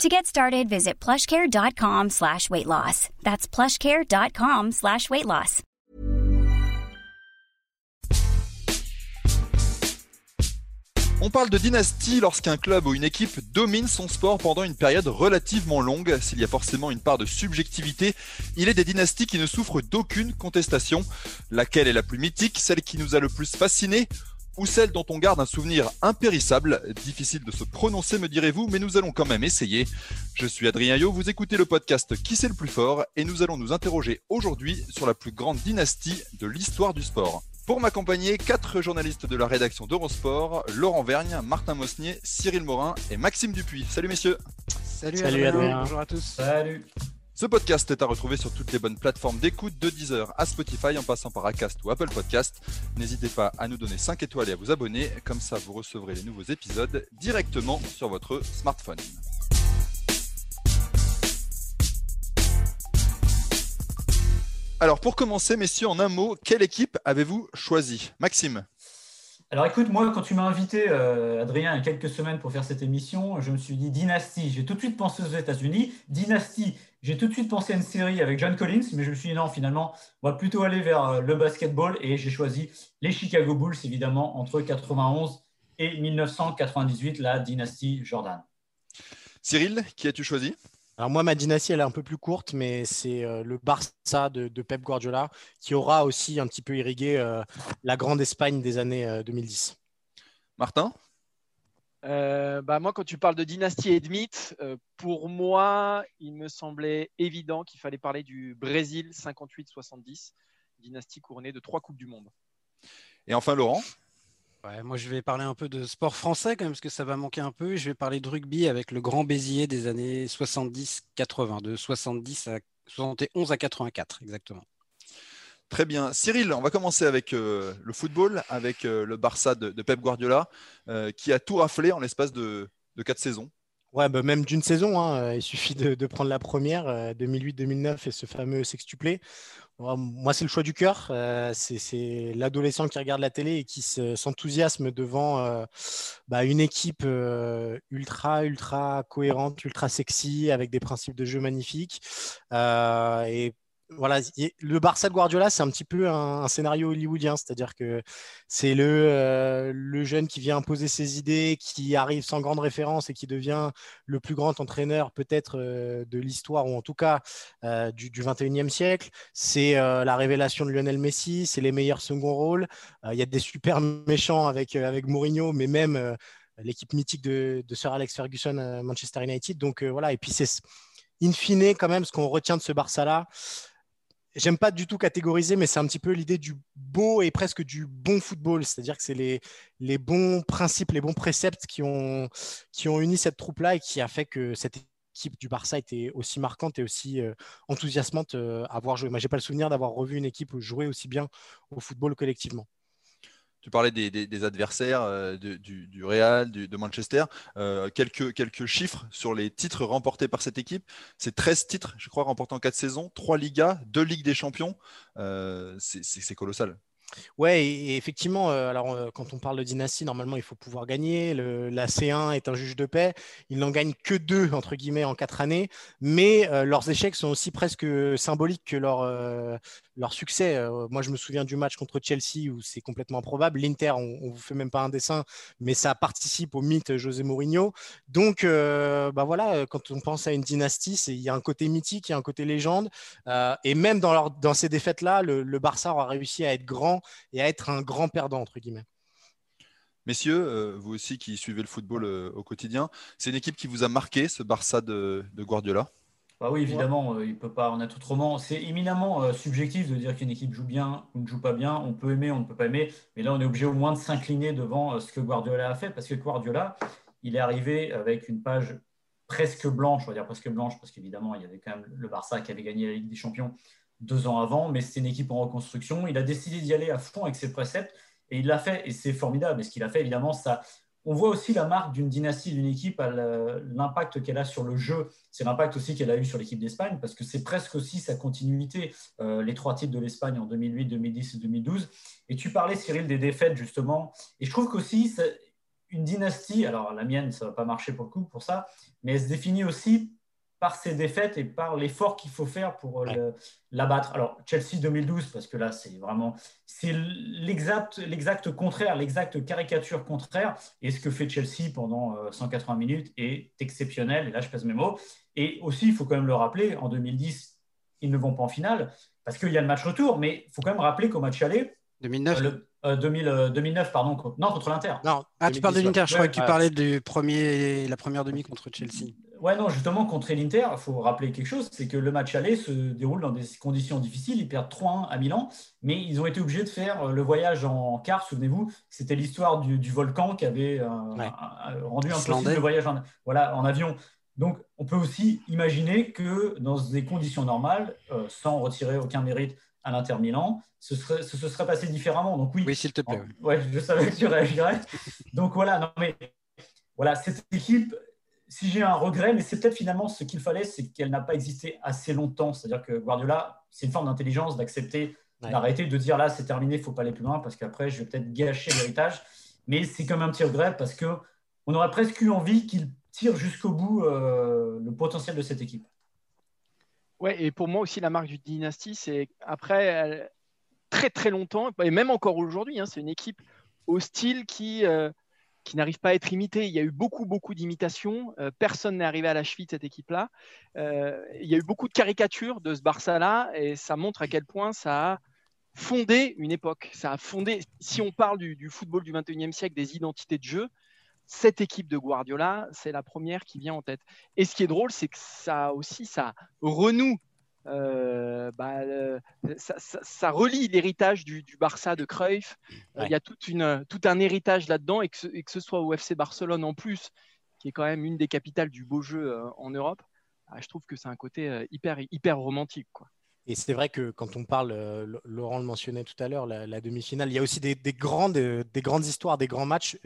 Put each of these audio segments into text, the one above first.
To get started, visit plushcare.com slash weight loss. That's plushcare.com slash weight loss. On parle de dynastie lorsqu'un club ou une équipe domine son sport pendant une période relativement longue. S'il y a forcément une part de subjectivité, il est des dynasties qui ne souffrent d'aucune contestation. Laquelle est la plus mythique, celle qui nous a le plus fasciné ou celle dont on garde un souvenir impérissable. Difficile de se prononcer, me direz-vous, mais nous allons quand même essayer. Je suis Adrien Yo, vous écoutez le podcast Qui c'est le plus fort et nous allons nous interroger aujourd'hui sur la plus grande dynastie de l'histoire du sport. Pour m'accompagner, quatre journalistes de la rédaction d'Eurosport, Laurent Vergne, Martin Mosnier, Cyril Morin et Maxime Dupuis. Salut messieurs Salut, Salut Adrien. Bonjour à tous. Salut. Ce podcast est à retrouver sur toutes les bonnes plateformes d'écoute de Deezer à Spotify en passant par Acast ou Apple Podcast. N'hésitez pas à nous donner 5 étoiles et à vous abonner, comme ça vous recevrez les nouveaux épisodes directement sur votre smartphone. Alors pour commencer, messieurs, en un mot, quelle équipe avez-vous choisi Maxime Alors écoute, moi, quand tu m'as invité, euh, Adrien, il y a quelques semaines pour faire cette émission, je me suis dit Dynasty. J'ai tout de suite pensé aux États-Unis. Dynasty, j'ai tout de suite pensé à une série avec John Collins, mais je me suis dit non, finalement, on va plutôt aller vers euh, le basketball et j'ai choisi les Chicago Bulls, évidemment, entre 91 et 1998, la dynastie Jordan. Cyril, qui as-tu choisi? Alors moi, ma dynastie, elle est un peu plus courte, mais c'est euh, le Barça de, de Pep Guardiola qui aura aussi un petit peu irrigué euh, la grande Espagne des années euh, 2010. Martin? Euh, bah, moi, quand tu parles de dynastie et de mythe, euh, pour moi, il me semblait évident qu'il fallait parler du Brésil 58-70, dynastie couronnée de trois Coupes du Monde. Et enfin Laurent? Moi, je vais parler un peu de sport français quand même, parce que ça va manquer un peu. Je vais parler de rugby avec le grand Béziers des années 70-80, de 70 à 71 à 84, exactement. Très bien. Cyril, on va commencer avec euh, le football, avec euh, le Barça de, de Pep Guardiola, euh, qui a tout raflé en l'espace de, de quatre saisons. Ouais, bah, même d'une saison, hein, il suffit de, prendre la première, euh, 2008-2009 et ce fameux sextuplé. Moi, c'est le choix du cœur. Euh, c'est l'adolescent qui regarde la télé et qui se- s'enthousiasme devant euh, bah, une équipe euh, ultra, ultra cohérente, ultra sexy, avec des principes de jeu magnifiques. Euh, voilà, le Barça de Guardiola, c'est un petit peu un, scénario hollywoodien, c'est-à-dire que c'est le, euh, le jeune qui vient imposer ses idées, qui arrive sans grande référence et qui devient le plus grand entraîneur peut-être euh, de l'histoire, ou en tout cas euh, du, du 21e siècle. C'est la révélation de Lionel Messi, c'est les meilleurs second rôles. Il y a des super méchants avec, avec Mourinho, mais même l'équipe mythique de, Sir Alex Ferguson à Manchester United. Donc voilà, et puis c'est in fine quand même ce qu'on retient de ce Barça-là. J'aime pas du tout catégoriser, mais c'est un petit peu l'idée du beau et presque du bon football. C'est-à-dire que c'est les, les bons principes, les bons préceptes qui ont, uni cette troupe-là et qui a fait que cette équipe du Barça était aussi marquante et aussi euh, enthousiasmante euh, à voir jouer. Moi, j'ai pas le souvenir d'avoir revu une équipe jouer aussi bien au football collectivement. Tu parlais des, adversaires euh, du, Real, de Manchester. Euh, quelques, chiffres sur les titres remportés par cette équipe. C'est 13 titres, je crois, remportés en 4 saisons, 3 Ligas, 2 Ligues des Champions. Euh, c'est- colossal. Ouais, et, effectivement, alors quand on parle de dynastie, normalement, il faut pouvoir gagner. La C1 est un juge de paix. Il n'en gagne que deux, entre guillemets, en quatre années. Mais leurs échecs sont aussi presque symboliques que leur, euh, leur succès. Euh, moi, je me souviens du match contre Chelsea où c'est complètement improbable. L'Inter, on, on vous fait même pas un dessin, mais ça participe au mythe José Mourinho. Donc, euh, bah voilà, euh, quand on pense à une dynastie, il y a un côté mythique, il y a un côté légende. Et même dans, ces défaites-là, le, Barça aura réussi à être grand et à être un grand perdant, entre guillemets. Messieurs, vous aussi qui suivez le football au quotidien, c'est une équipe qui vous a marqué, ce Barça de Guardiola? Bah oui, évidemment, euh, il peut pas en être autrement. C'est éminemment euh, subjectif de dire qu'une équipe joue bien ou ne joue pas bien. On peut aimer, on ne peut pas aimer. Mais là, on est obligé au moins de s'incliner devant euh, ce que Guardiola a fait. Parce que Guardiola, il est arrivé avec une page presque blanche, on va dire presque blanche, parce qu'évidemment, il y avait quand même le Barça qui avait gagné la Ligue des Champions deux ans avant, mais c'était une équipe en reconstruction. Il a décidé d'y aller à fond avec ses préceptes et il l'a fait, et c'est formidable. Et ce qu'il a fait, évidemment, ça, on voit aussi la marque d'une dynastie, d'une équipe, l'impact qu'elle a sur le jeu. C'est l'impact aussi qu'elle a eu sur l'équipe d'Espagne, parce que c'est presque aussi sa continuité, euh, les trois titres de l'Espagne en 2008, 2010 et 2012. Et tu parlais, Cyril, des défaites, justement. Et je trouve qu'aussi, une dynastie, alors la mienne, ça ne va pas marcher pour le coup pour ça, mais elle se définit aussi par ses défaites et par l'effort qu'il faut faire pour euh, l'abattre. Alors, Chelsea 2012, parce que là, c'est vraiment c'est l'exact, l'exact contraire, l'exact caricature contraire. Et ce que fait Chelsea pendant 180 euh, minutes est exceptionnel. Et là, je pèse mes mots. Et aussi, il faut quand même le rappeler, en 2010, ils ne vont pas en finale parce qu'il y a le match retour. Mais il faut quand même rappeler qu'au match aller, 2009 2009, euh, pardon, non, contre l'Inter. Non, ah, tu parles de l'Inter, je crois que tu parlais du premier, la première demi contre Chelsea. Ouais, non, justement, contre l'Inter, il faut rappeler quelque chose, c'est que le match aller se déroule dans des conditions difficiles. Ils perdent 3-1 à Milan, mais ils ont été obligés de faire euh, le voyage en car. Souvenez-vous, c'était l'histoire du, volcan qui avait euh, rendu impossible le voyage en, voilà, en avion. Donc, on peut aussi imaginer que dans des conditions normales, euh, sans retirer aucun mérite à l'Inter Milan, ce serait, ce, serait passé différemment. Donc oui, oui s'il te plaît. Ouais, je savais que tu réagirais. Donc voilà, non mais voilà, cette équipe si j'ai un regret, mais c'est peut-être finalement ce qu'il fallait, c'est qu'elle n'a pas existé assez longtemps. C'est-à-dire que Guardiola, c'est une forme d'intelligence d'accepter, d'arrêter, de dire là, c'est terminé, il ne faut pas aller plus loin parce qu'après, je vais peut-être gâcher l'héritage. Mais c'est comme un petit regret parce qu'on aurait presque eu envie qu'il tire jusqu'au bout euh, le potentiel de cette équipe. Ouais, et pour moi aussi, la marque du dynastie, c'est après très très longtemps, et même encore aujourd'hui, hein, c'est une équipe hostile qui. Euh, qui n'arrive pas à être imité. Il y a eu beaucoup, beaucoup d'imitations. Euh, personne n'est arrivé à la cheville de cette équipe-là. Euh, il y a eu beaucoup de caricatures de ce Barça-là et ça montre à quel point ça a fondé une époque. Ça a fondé, si on parle du, football du 21e siècle, des identités de jeu, cette équipe de Guardiola, c'est la première qui vient en tête. Et ce qui est drôle, c'est que ça aussi, ça renoue euh, bah, euh, ça, relie l'héritage du, Barça de Cruyff. Euh, il y a toute une, tout un héritage là-dedans et que, ce, que, ce, soit au FC Barcelone en plus, qui est quand même une des capitales du beau jeu en Europe, ah, je trouve que c'est un côté hyper, hyper romantique. Quoi. Et c'est vrai que quand on parle, Laurent le mentionnait tout à l'heure, la, demi-finale, il y a aussi des, grandes, des grandes histoires, des grands matchs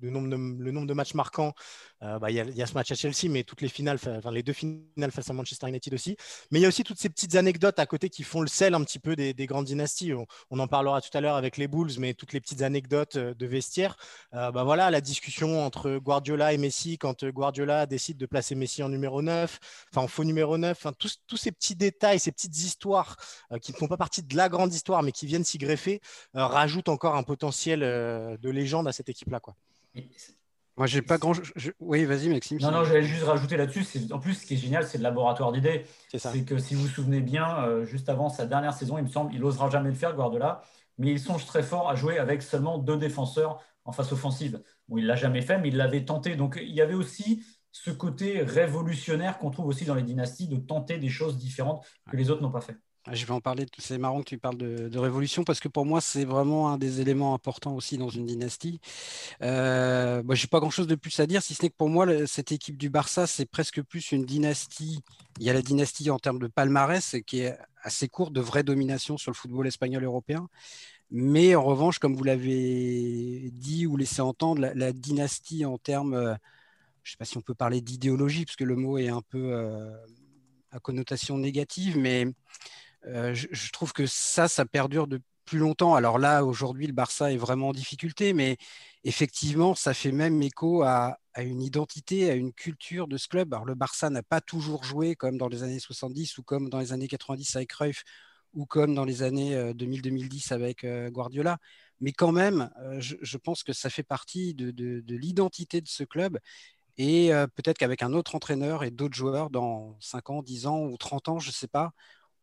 le nombre de, matchs marquants, euh, bah, il y, a ce match à Chelsea, mais toutes les finales, enfin les deux finales face à Manchester United aussi. Mais il y a aussi toutes ces petites anecdotes à côté qui font le sel un petit peu des, grandes dynasties. On, en parlera tout à l'heure avec les Bulls, mais toutes les petites anecdotes euh, de vestiaire. Euh, bah voilà, la discussion entre Guardiola et Messi quand Guardiola décide de placer Messi en numéro 9, enfin en faux numéro 9, enfin, tous, tous, ces petits détails, ces petites histoires qui ne font pas partie de la grande histoire, mais qui viennent s'y greffer, rajoutent encore un potentiel de légende à cette équipe-là. Quoi. Moi, j'ai pas grand. Oui, vas-y, Maxime. Non, non, j'allais juste rajouter là-dessus. En plus, ce qui est génial, c'est le laboratoire d'idées. C'est que si vous vous souvenez bien, euh, juste avant sa dernière saison, il me semble, il n'osera jamais le faire, Guardiola, mais il songe très fort à jouer avec seulement deux défenseurs en face offensive. Bon, il l'a jamais fait, mais il l'avait tenté. Donc, il y avait aussi ce côté révolutionnaire qu'on trouve aussi dans les dynasties, de tenter des choses différentes que les autres n'ont pas fait. Je vais en parler. C'est marrant que tu parles de, révolution parce que pour moi, c'est vraiment un des éléments importants aussi dans une dynastie. Euh, je n'ai pas grand-chose de plus à dire, si ce n'est que pour moi, cette équipe du Barça, c'est presque plus une dynastie. Il y a la dynastie en termes de palmarès qui est assez courte, de vraie domination sur le football espagnol européen. Mais en revanche, comme vous l'avez dit ou laissé entendre, la, dynastie en termes, euh, je ne sais pas si on peut parler d'idéologie, parce que le mot est un peu euh, à connotation négative, mais euh, je, trouve que ça, ça perdure de plus longtemps. Alors là, aujourd'hui, le Barça est vraiment en difficulté, mais effectivement, ça fait même écho à, une identité, à une culture de ce club. Alors le Barça n'a pas toujours joué comme dans les années 70 ou comme dans les années 90 avec Cruyff ou comme dans les années 2000-2010 euh, avec euh, Guardiola. Mais quand même, je, pense que ça fait partie de, de l'identité de ce club. Et peut-être qu'avec un autre entraîneur et d'autres joueurs dans 5 ans, 10 ans ou 30 ans, je ne sais pas,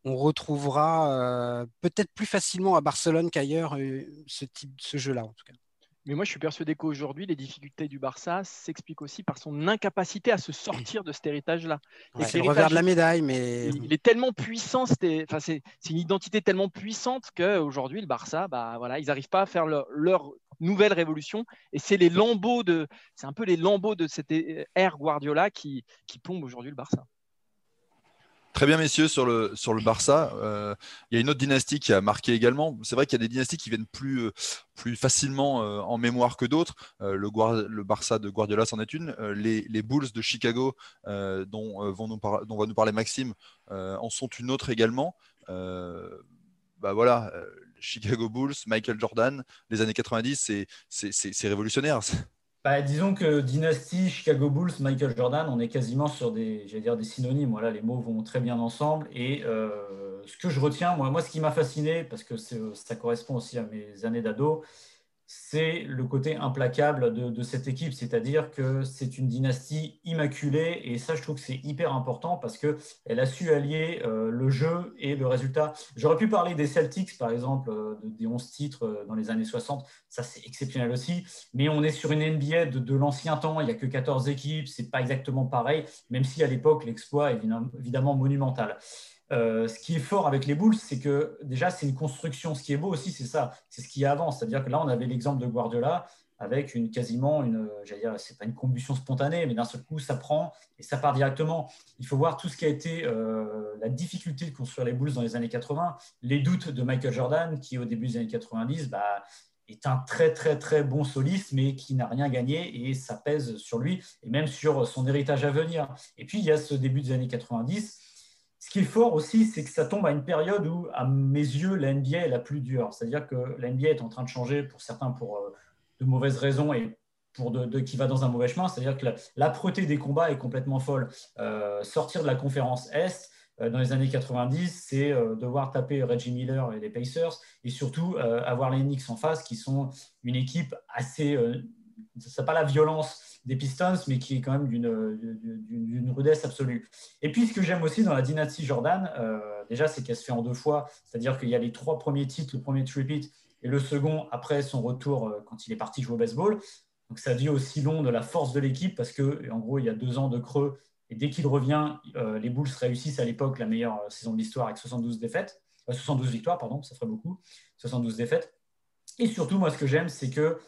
on retrouvera euh, peut-être plus facilement à Barcelone qu'ailleurs euh, ce type, ce jeu-là en tout cas. Mais moi, je suis persuadé qu'aujourd'hui, les difficultés du Barça s'expliquent aussi par son incapacité à se sortir de cet héritage-là. c'est le revers de la médaille, mais il, est tellement puissant. Enfin, c'est une identité tellement puissante qu'aujourd'hui, le Barça, bah voilà, ils n'arrivent pas à faire leur, nouvelle révolution. Et c'est les lambeaux de, c'est un peu les lambeaux de cette ère Guardiola qui, qui plombe aujourd'hui le Barça. Très bien, messieurs, sur le, sur le Barça. Euh, il y a une autre dynastie qui a marqué également. C'est vrai qu'il y a des dynasties qui viennent plus, euh, plus facilement euh, en mémoire que d'autres. le, Barça de Guardiola c'en est une. Les, les, Bulls de Chicago, dont, vont nous dont va nous parler Maxime, en sont une autre également. bah voilà, Chicago Bulls, Michael Jordan, les années 90, c'est révolutionnaire. Bah, disons que Dynasty, Chicago Bulls, Michael Jordan, on est quasiment sur des, dire, des synonymes. Voilà, les mots vont très bien ensemble. Et euh, ce que je retiens, moi, moi ce qui m'a fasciné, parce que ça correspond aussi à mes années d'ado, c'est le côté implacable de, cette équipe, c'est-à-dire que c'est une dynastie immaculée, et ça, je trouve que c'est hyper important parce qu'elle a su allier euh, le jeu et le résultat. J'aurais pu parler des Celtics, par exemple, euh, des 11 titres euh, dans les années 60, ça c'est exceptionnel aussi, mais on est sur une NBA de, l'ancien temps, il n'y a que 14 équipes, c'est pas exactement pareil, même si à l'époque l'exploit est évidemment monumental. Euh, ce qui est fort avec les Bulls, c'est que déjà, c'est une construction. Ce qui est beau aussi, c'est ça, c'est ce qui avance. C'est-à-dire que là, on avait l'exemple de Guardiola avec une quasiment une, j'allais dire, c'est pas une combustion spontanée, mais d'un seul coup, ça prend et ça part directement. Il faut voir tout ce qui a été euh, la difficulté de construire les Bulls dans les années 80, les doutes de Michael Jordan, qui au début des années 90, bah, est un très très très bon soliste, mais qui n'a rien gagné et ça pèse sur lui et même sur son héritage à venir. Et puis il y a ce début des années 90 ce qui est fort aussi, c'est que ça tombe à une période où, à mes yeux, la NBA est la plus dure. C'est-à-dire que la NBA est en train de changer, pour certains pour euh, de mauvaises raisons et pour de, qui va dans un mauvais chemin. C'est-à-dire que l'âpreté des combats est complètement folle. Euh, sortir de la conférence Est, euh, dans les années 90, c'est devoir taper Reggie Miller et les Pacers, et surtout avoir les Knicks en face, qui sont une équipe assez... n'a pas la violence des Pistons, mais qui est quand même d'une rudesse absolue. Et puis, ce que j'aime aussi dans la dynastie Jordan, euh, déjà, c'est qu'elle se fait en deux fois. C'est-à-dire qu'il y a les trois premiers titres, le premier tripit et le second après son retour euh, quand il est parti jouer au baseball. Donc, ça dit aussi long de la force de l'équipe parce que, en gros, il y a deux ans de creux. Et dès qu'il revient, euh, les Bulls réussissent à l'époque la meilleure saison de l'histoire avec 72 défaites. 72 victoires, pardon, ça ferait beaucoup. 72 défaites. Et surtout, moi, ce que j'aime, c'est que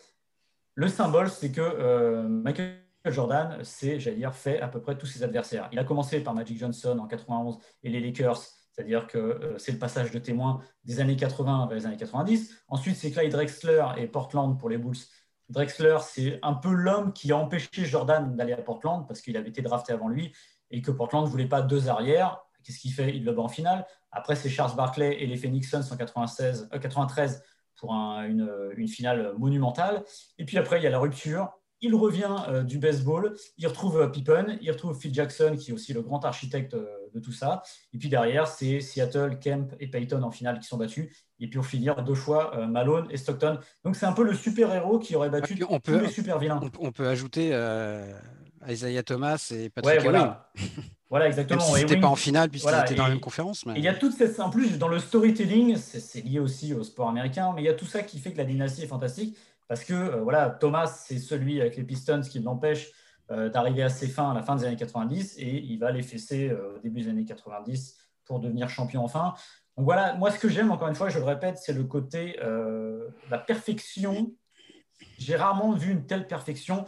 le symbole, c'est que euh, Michael Jordan s'est, j'allais dire, fait à peu près tous ses adversaires. Il a commencé par Magic Johnson en 91 et les Lakers, c'est-à-dire que euh, c'est le passage de témoin des années 80 vers les années 90. Ensuite, c'est Clyde Drexler et Portland pour les Bulls. Drexler, c'est un peu l'homme qui a empêché Jordan d'aller à Portland parce qu'il avait été drafté avant lui et que Portland ne voulait pas deux arrières. Qu'est-ce qu'il fait? Il le bat en finale. Après, c'est Charles Barkley et les Phoenix Suns en 93 pour une, une, finale monumentale. Et puis après, il y a la rupture. Il revient euh, du baseball, il retrouve euh, Pippen, il retrouve Phil Jackson, qui est aussi le grand architecte euh, de tout ça. Et puis derrière, c'est Seattle, Kemp et Peyton en finale qui sont battus. Et puis pour finir, deux fois Malone et Stockton. Donc c'est un peu le super-héros qui aurait battu on tous les super-vilains. On, peut ajouter Isaiah Thomas et Patrick ouais, voilà. Voilà, exactement. Même n'était pas en finale puisqu'il était dans la même conférence. Mais... Il y a toute cette. En plus, dans le storytelling, c'est lié aussi au sport américain, mais il y a tout ça qui fait que la dynastie est fantastique. Parce que euh, voilà, Thomas, c'est celui avec les Pistons qui l'empêche euh, d'arriver à ses fins à la fin des années 90 et il va les fesser euh, au début des années 90 pour devenir champion enfin. Donc voilà, moi, ce que j'aime, encore une fois, je le répète, c'est le côté, la perfection. J'ai rarement vu une telle perfection.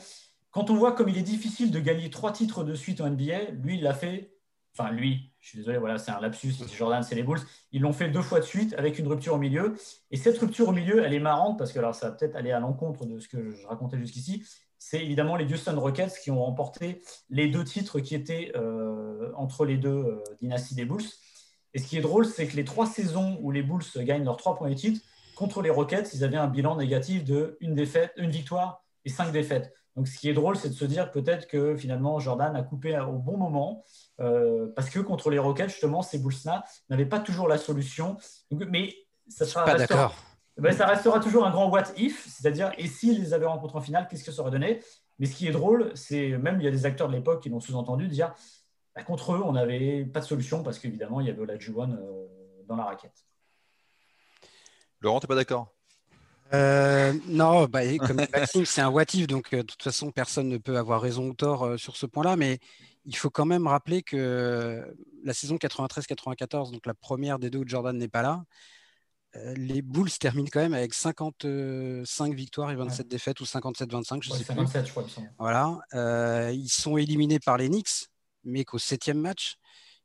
Quand on voit comme il est difficile de gagner trois titres de suite en NBA, lui, il l'a fait. Enfin, lui, je suis désolé, voilà, c'est un lapsus. Jordan, c'est les Bulls. Ils l'ont fait deux fois de suite avec une rupture au milieu. Et cette rupture au milieu, elle est marrante parce que alors, ça va peut-être aller à l'encontre de ce que je racontais jusqu'ici. C'est évidemment les Houston Rockets qui ont remporté les deux titres qui étaient euh, entre les deux euh, dynasties des Bulls. Et ce qui est drôle, c'est que les trois saisons où les Bulls gagnent leurs trois premiers titres, contre les Rockets, ils avaient un bilan négatif de une, défaite, une victoire et cinq défaites. Donc, ce qui est drôle, c'est de se dire peut-être que finalement Jordan a coupé au bon moment, euh, parce que contre les Rockets, justement, ces Bulls-là n'avaient pas toujours la solution. mais ça sera. Pas d'accord. Ben, ça restera toujours un grand what if, c'est-à-dire et s'ils les avaient rencontrés en finale, qu'est-ce que ça aurait donné? Mais ce qui est drôle, c'est même il y a des acteurs de l'époque qui l'ont sous-entendu dire bah, contre eux, on n'avait pas de solution parce qu'évidemment, il y avait Olajuwon euh, dans la raquette. Laurent, tu pas d'accord? Euh, non, bah, comme Maxime, c'est un what donc euh, de toute façon, personne ne peut avoir raison ou tort euh, sur ce point-là, mais il faut quand même rappeler que la saison 93-94, donc la première des deux où Jordan n'est pas là, les Bulls terminent quand même avec 55 victoires et 27 défaites ou 57-25, je sais 57, plus. Je crois, voilà, ils sont éliminés par les Knicks, mais qu'au septième match,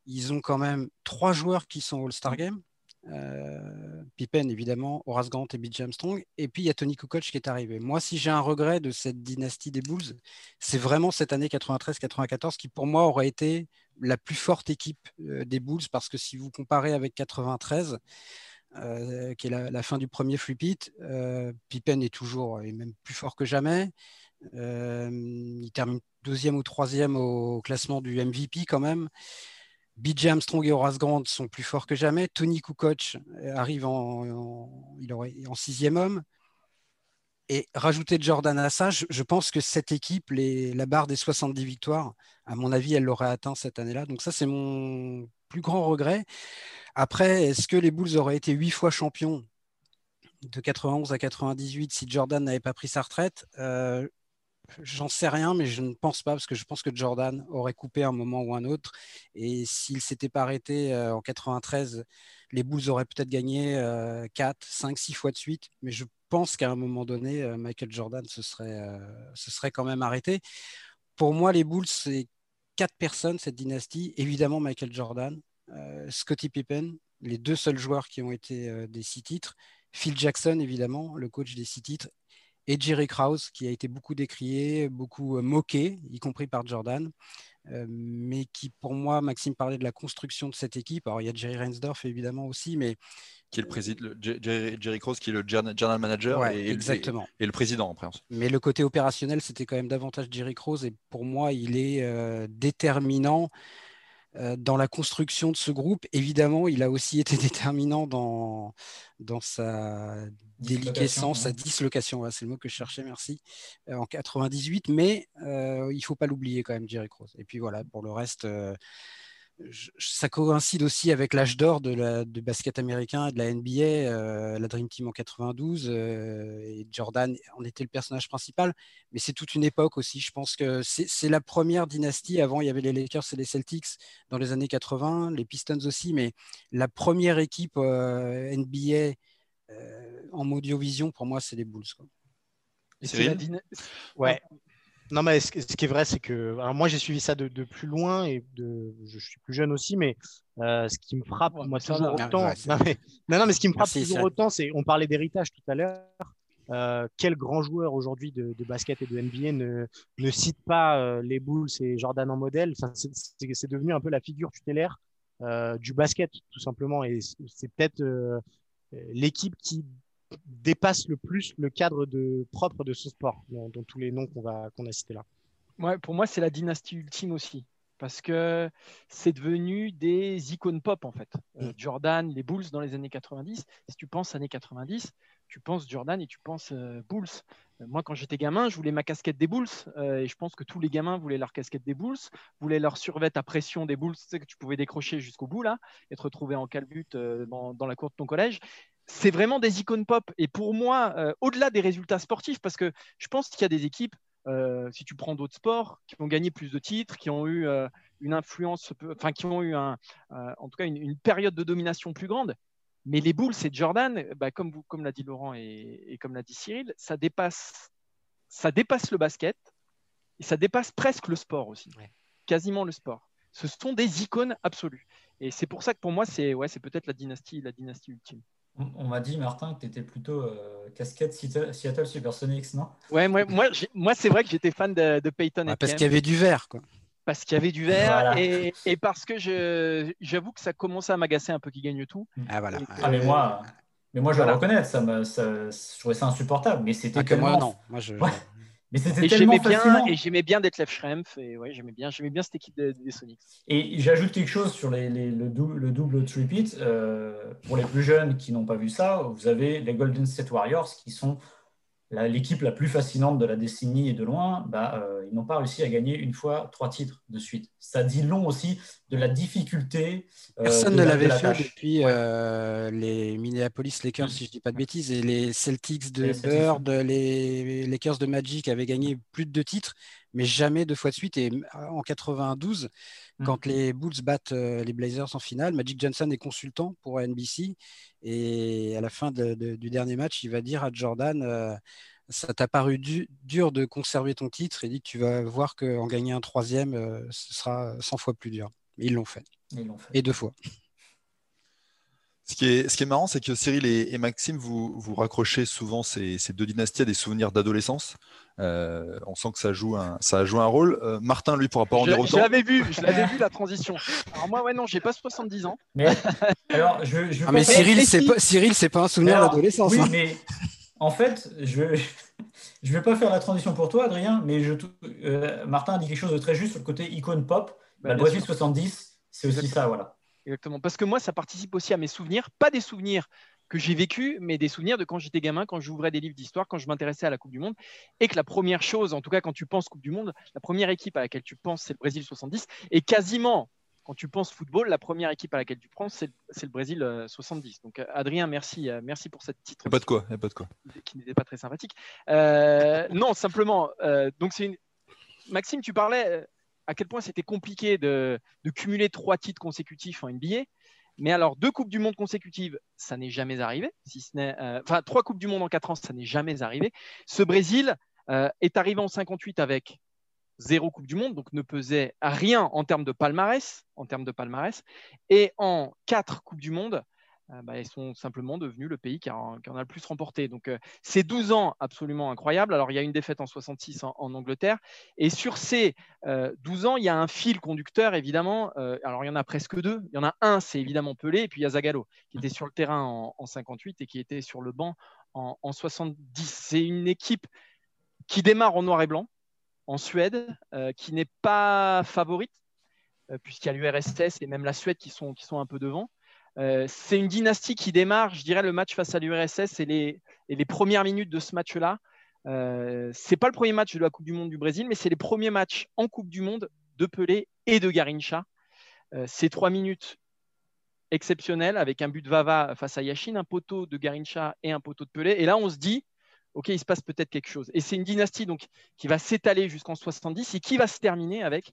ils ont quand même trois joueurs qui sont All-Star Game. Euh, Pippen, évidemment, Horace Grant et BJ Armstrong. Et puis, il y a Tony Kukoc qui est arrivé. Moi, si j'ai un regret de cette dynastie des Bulls, c'est vraiment cette année 93-94 qui, pour moi, aurait été la plus forte équipe euh, des Bulls parce que si vous comparez avec 93, euh, qui est la, fin du premier free pit, Pippen est toujours et même plus fort que jamais. il termine deuxième ou troisième au classement du MVP quand même. BJ Armstrong et Horace Grant sont plus forts que jamais. Tony Kukoc arrive en, il aurait, en sixième homme. Et rajouter Jordan à ça, je, pense que cette équipe, la barre des 70 victoires, à mon avis, elle l'aurait atteint cette année-là. Donc ça, c'est mon plus grand regret. Après, est-ce que les Bulls auraient été huit fois champions de 91 à 98 si Jordan n'avait pas pris sa retraite? Euh, J'en sais rien, mais je ne pense pas, parce que je pense que Jordan aurait coupé un moment ou un autre. Et s'il ne s'était pas arrêté euh, en 93, les Bulls auraient peut-être gagné 4, 5, 6 fois de suite. Mais je pense qu'à un moment donné, euh, Michael Jordan se serait, euh, se serait quand même arrêté. Pour moi, les Bulls, c'est quatre personnes, cette dynastie. Évidemment, Michael Jordan, Scottie Pippen, les deux seuls joueurs qui ont été des six titres. Phil Jackson, évidemment, le coach des six titres et Jerry Krause, qui a été beaucoup décrié, beaucoup euh, moqué, y compris par Jordan, euh, mais qui, pour moi, Maxime parlait de la construction de cette équipe. Alors, il y a Jerry Reinsdorf, évidemment, aussi, mais... Qui est le président, Jerry, Krause, qui est le general manager et, exactement. Et, le président, après. Mais le côté opérationnel, c'était quand même davantage Jerry Krause, et pour moi, il est euh, déterminant dans la construction de ce groupe. Évidemment, il a aussi été déterminant dans, dans sa déliquescence, sa dislocation. c'est le mot que je cherchais, merci, en 98. Mais il ne faut pas l'oublier quand même, Jerry Cross. Et puis voilà, pour le reste, ça coïncide aussi avec l'âge d'or de du basket américain et de la NBA, euh, la Dream Team en 92, euh, et Jordan en était le personnage principal, mais c'est toute une époque aussi. Je pense que c'est la première dynastie. Avant, il y avait les Lakers et les Celtics dans les années 80, les Pistons aussi, mais la première équipe euh, NBA en Audiovision, pour moi, c'est les Bulls. C'est la Ouais. Non, mais ce, qui est vrai, c'est que moi j'ai suivi ça de, plus loin et de, je, suis plus jeune aussi, mais euh, ce qui me frappe, moi toujours autant, non, mais, non, mais, ce qui me frappe toujours autant, c'est, on parlait d'héritage tout à l'heure. Euh, quel grand joueur aujourd'hui de, basket et de NBA ne, ne cite pas euh, les Bulls et Jordan en modèle? Enfin, c'est, devenu un peu la figure tutélaire du basket, tout simplement. Et c'est peut-être l'équipe qui dépasse le plus le cadre de, propre de ce sport, dans, tous les noms qu'on qu'on a cités là. Ouais, pour moi, c'est la dynastie ultime aussi, parce que c'est devenu des icônes pop en fait. Euh, mm. Jordan, les Bulls dans les années 90. Si tu penses années 90, tu penses Jordan et tu penses euh, Bulls. Euh, moi, quand j'étais gamin, je voulais ma casquette des Bulls et je pense que tous les gamins voulaient leur casquette des Bulls, voulaient leur survêt à pression des Bulls, tu sais, que tu pouvais décrocher jusqu'au bout là, et te retrouver en calbute dans, dans, la cour de ton collège c'est vraiment des icônes pop. Et pour moi, euh, au-delà des résultats sportifs, parce que je pense qu'il y a des équipes, euh, si tu prends d'autres sports, qui ont gagné plus de titres, qui ont eu euh, une influence, enfin qui ont eu un, en tout cas une, période de domination plus grande. Mais les Bulls et Jordan, bah, comme, comme l'a dit Laurent et, comme l'a dit Cyril, ça dépasse, ça dépasse le basket et ça dépasse presque le sport aussi, quasiment le sport. Ce sont des icônes absolues. Et c'est pour ça que pour moi, c'est ouais, peut-être la dynastie, la dynastie ultime. On, m'a dit, Martin, que tu étais plutôt euh, casquette Seattle, Supersonics, non? Ouais, moi, moi, c'est vrai que j'étais fan de, Peyton. Parce qu'il y avait du vert, quoi. Parce qu'il y avait du vert et, parce que j'avoue que ça commençait à m'agacer un peu qu'il gagne tout. Ah, voilà. Ah, mais moi, mais moi je dois reconnaître, ça, je trouvais ça insupportable. Mais c'était ah, moi, non. Moi, je... Mais c'était tellement bien, Et j'aimais bien Detlef Schrempf. Et ouais, j'aimais bien, j'aimais bien cette équipe des Sonics. Et j'ajoute quelque chose sur les, le, double, le double tripit. Euh, pour les plus jeunes qui n'ont pas vu ça, vous avez les Golden State Warriors qui sont l'équipe la, plus fascinante de la décennie et de loin, bah, euh, ils n'ont pas réussi à gagner une fois trois titres de suite. Ça dit long aussi de la difficulté. Euh, Personne ne l'avait fait depuis euh, les Minneapolis Lakers, si je ne dis pas de bêtises, et les Celtics de Bird, les Lakers de Magic avaient gagné plus de deux titres, mais jamais deux fois de suite. Et en 92, mm. quand les Bulls battent les Blazers en finale, Magic Johnson est consultant pour NBC. Et à la fin du dernier match, il va dire à Jordan ça t'a paru dur de conserver ton titre? Et dit tu vas voir qu'en gagner un troisième, ce sera 100 fois plus dur. Ils l'ont fait. Ils l'ont fait. Et deux fois. Ce qui est, ce qui est marrant, c'est que Cyril et, et Maxime, vous, vous raccrochez souvent ces, ces deux dynasties à des souvenirs d'adolescence. Euh, on sent que ça joue un, ça a joué un rôle. Euh, Martin, lui, pourra pas en Je, dire je autant. l'avais vu, je l'avais vu la transition. Alors moi, ouais, non, j'ai pas 70 ans. Mais alors, je, je Ah, mais Cyril, c'est si. pas, Cyril, c'est pas un souvenir d'adolescence. Oui, hein. mais en fait, je je vais pas faire la transition pour toi, Adrien, mais je, euh, Martin a dit quelque chose de très juste sur le côté icône pop. Bah, sûr. 70, c'est aussi ça, voilà. Exactement. Parce que moi, ça participe aussi à mes souvenirs, pas des souvenirs que j'ai vécus, mais des souvenirs de quand j'étais gamin, quand j'ouvrais des livres d'histoire, quand je m'intéressais à la Coupe du Monde, et que la première chose, en tout cas quand tu penses Coupe du Monde, la première équipe à laquelle tu penses, c'est le Brésil 70, et quasiment quand tu penses football, la première équipe à laquelle tu penses, c'est le, Brésil euh, 70. Donc euh, Adrien, merci, euh, merci pour cette a pas de quoi, pas de quoi. qui n'était pas très sympathique. Euh, non, simplement, euh, donc c'est une... Maxime, tu parlais euh, à quel point c'était compliqué de, cumuler trois titres consécutifs en NBA. Mais alors, deux Coupes du Monde consécutives, ça n'est jamais arrivé. Si ce n'est, euh, enfin, trois Coupes du Monde en quatre ans, ça n'est jamais arrivé. Ce Brésil euh, est arrivé en 58 avec zéro Coupe du Monde, donc ne pesait rien en termes de palmarès, en termes de palmarès. Et en quatre Coupes du Monde, bah, ils sont simplement devenus le pays qui, en a le plus remporté. Donc, euh, c'est 12 ans absolument incroyables. Alors, il y a une défaite en 66 en, Angleterre. Et sur ces euh, 12 ans, il y a un fil conducteur, évidemment. Euh, alors, il y en a presque deux. Il y en a un, c'est évidemment Pelé, et puis il y a Zagallo, qui était sur le terrain en, en 58 et qui était sur le banc en, en 70. C'est une équipe qui démarre en noir et blanc, en Suède, euh, qui n'est pas favorite, euh, puisqu'il y a l'URSS et même la Suède qui sont un peu devant. Euh, c'est une dynastie qui démarre, je dirais, le match face à l'URSS et les, premières minutes de ce match-là. Euh, c'est pas le premier match de la Coupe du Monde du Brésil, mais c'est les premiers matchs en Coupe du Monde de Pelé et de Garincha. Euh, ces trois minutes exceptionnelles avec un but de Vava face à Yashin, un poteau de Garincha et un poteau de Pelé. Et là, on se dit, OK, il se passe peut-être quelque chose. Et c'est une dynastie donc, qui va s'étaler jusqu'en 70 et qui va se terminer avec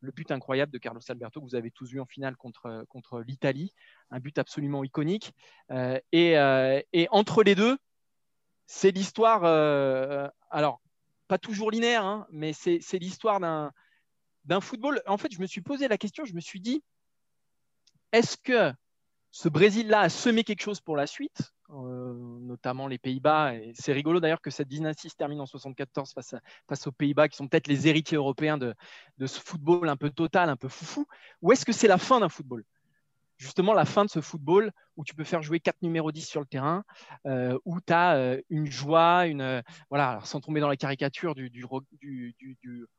le but incroyable de Carlos Alberto que vous avez tous vu en finale contre, contre l'Italie, un but absolument iconique. Euh, et, euh, et, entre les deux, c'est l'histoire, euh, alors pas toujours linéaire, hein, mais c'est l'histoire d'un football. En fait, je me suis posé la question, je me suis dit, est-ce que ce Brésil-là a semé quelque chose pour la suite, euh, notamment les Pays-Bas. Et c'est rigolo d'ailleurs que cette dynastie se termine en 74 face, face aux Pays-Bas, qui sont peut-être les héritiers européens de, ce football un peu total, un peu foufou. Ou est-ce que c'est la fin d'un football? Justement, la fin de ce football où tu peux faire jouer quatre numéros 10 sur le terrain, euh, où tu as euh, une joie, une, euh, voilà, sans tomber dans la caricature du, du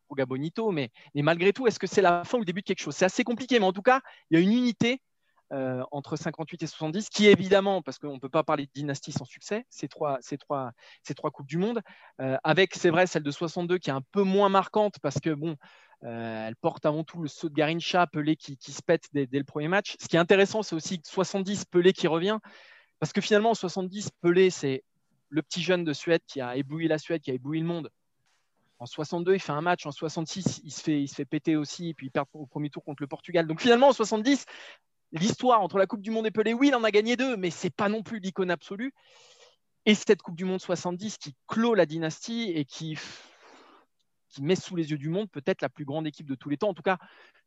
Roga Bonito, mais, mais malgré tout, est-ce que c'est la fin ou le début de quelque chose? C'est assez compliqué, mais en tout cas, il y a une unité euh, entre 58 et 70, qui évidemment, parce qu'on ne peut pas parler de dynastie sans succès, ces trois, ces trois, ces trois Coupes du Monde, euh, avec, c'est vrai, celle de 62 qui est un peu moins marquante parce que, bon, euh, elle porte avant tout le saut de Garincha, Pelé qui, se pète dès, le premier match. Ce qui est intéressant, c'est aussi 70, Pelé qui revient, parce que finalement, en 70, Pelé, c'est le petit jeune de Suède qui a ébloui la Suède, qui a ébloui le monde. En 62, il fait un match. En 66, il se fait, il se fait péter aussi, puis il perd au premier tour contre le Portugal. Donc finalement, en 70, l'histoire entre la Coupe du Monde et Pelé, oui, il en a gagné deux, mais c'est pas non plus l'icône absolue. Et cette Coupe du Monde 70 qui clôt la dynastie et qui, met sous les yeux du monde peut-être la plus grande équipe de tous les temps, en tout cas,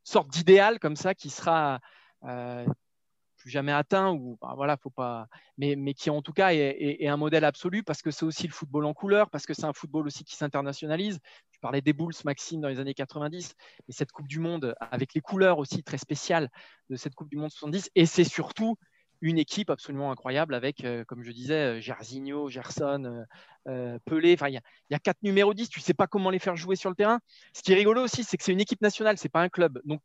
sorte d'idéal comme ça qui sera euh, plus jamais atteint ou bah, voilà, faut pas, mais, mais qui en tout cas est, un modèle absolu parce que c'est aussi le football en couleur, parce que c'est un football aussi qui s'internationalise. Tu parlais des Bulls, Maxime, dans les années 90, et cette Coupe du Monde avec les couleurs aussi très spéciales de cette Coupe du Monde 70, et c'est surtout une équipe absolument incroyable avec, euh, comme je disais, Jairzinho, Gerson, euh, Pelé. Enfin, il y, a quatre numéros 10, tu sais pas comment les faire jouer sur le terrain. Ce qui est rigolo aussi, c'est que c'est une équipe nationale, c'est pas un club. Donc,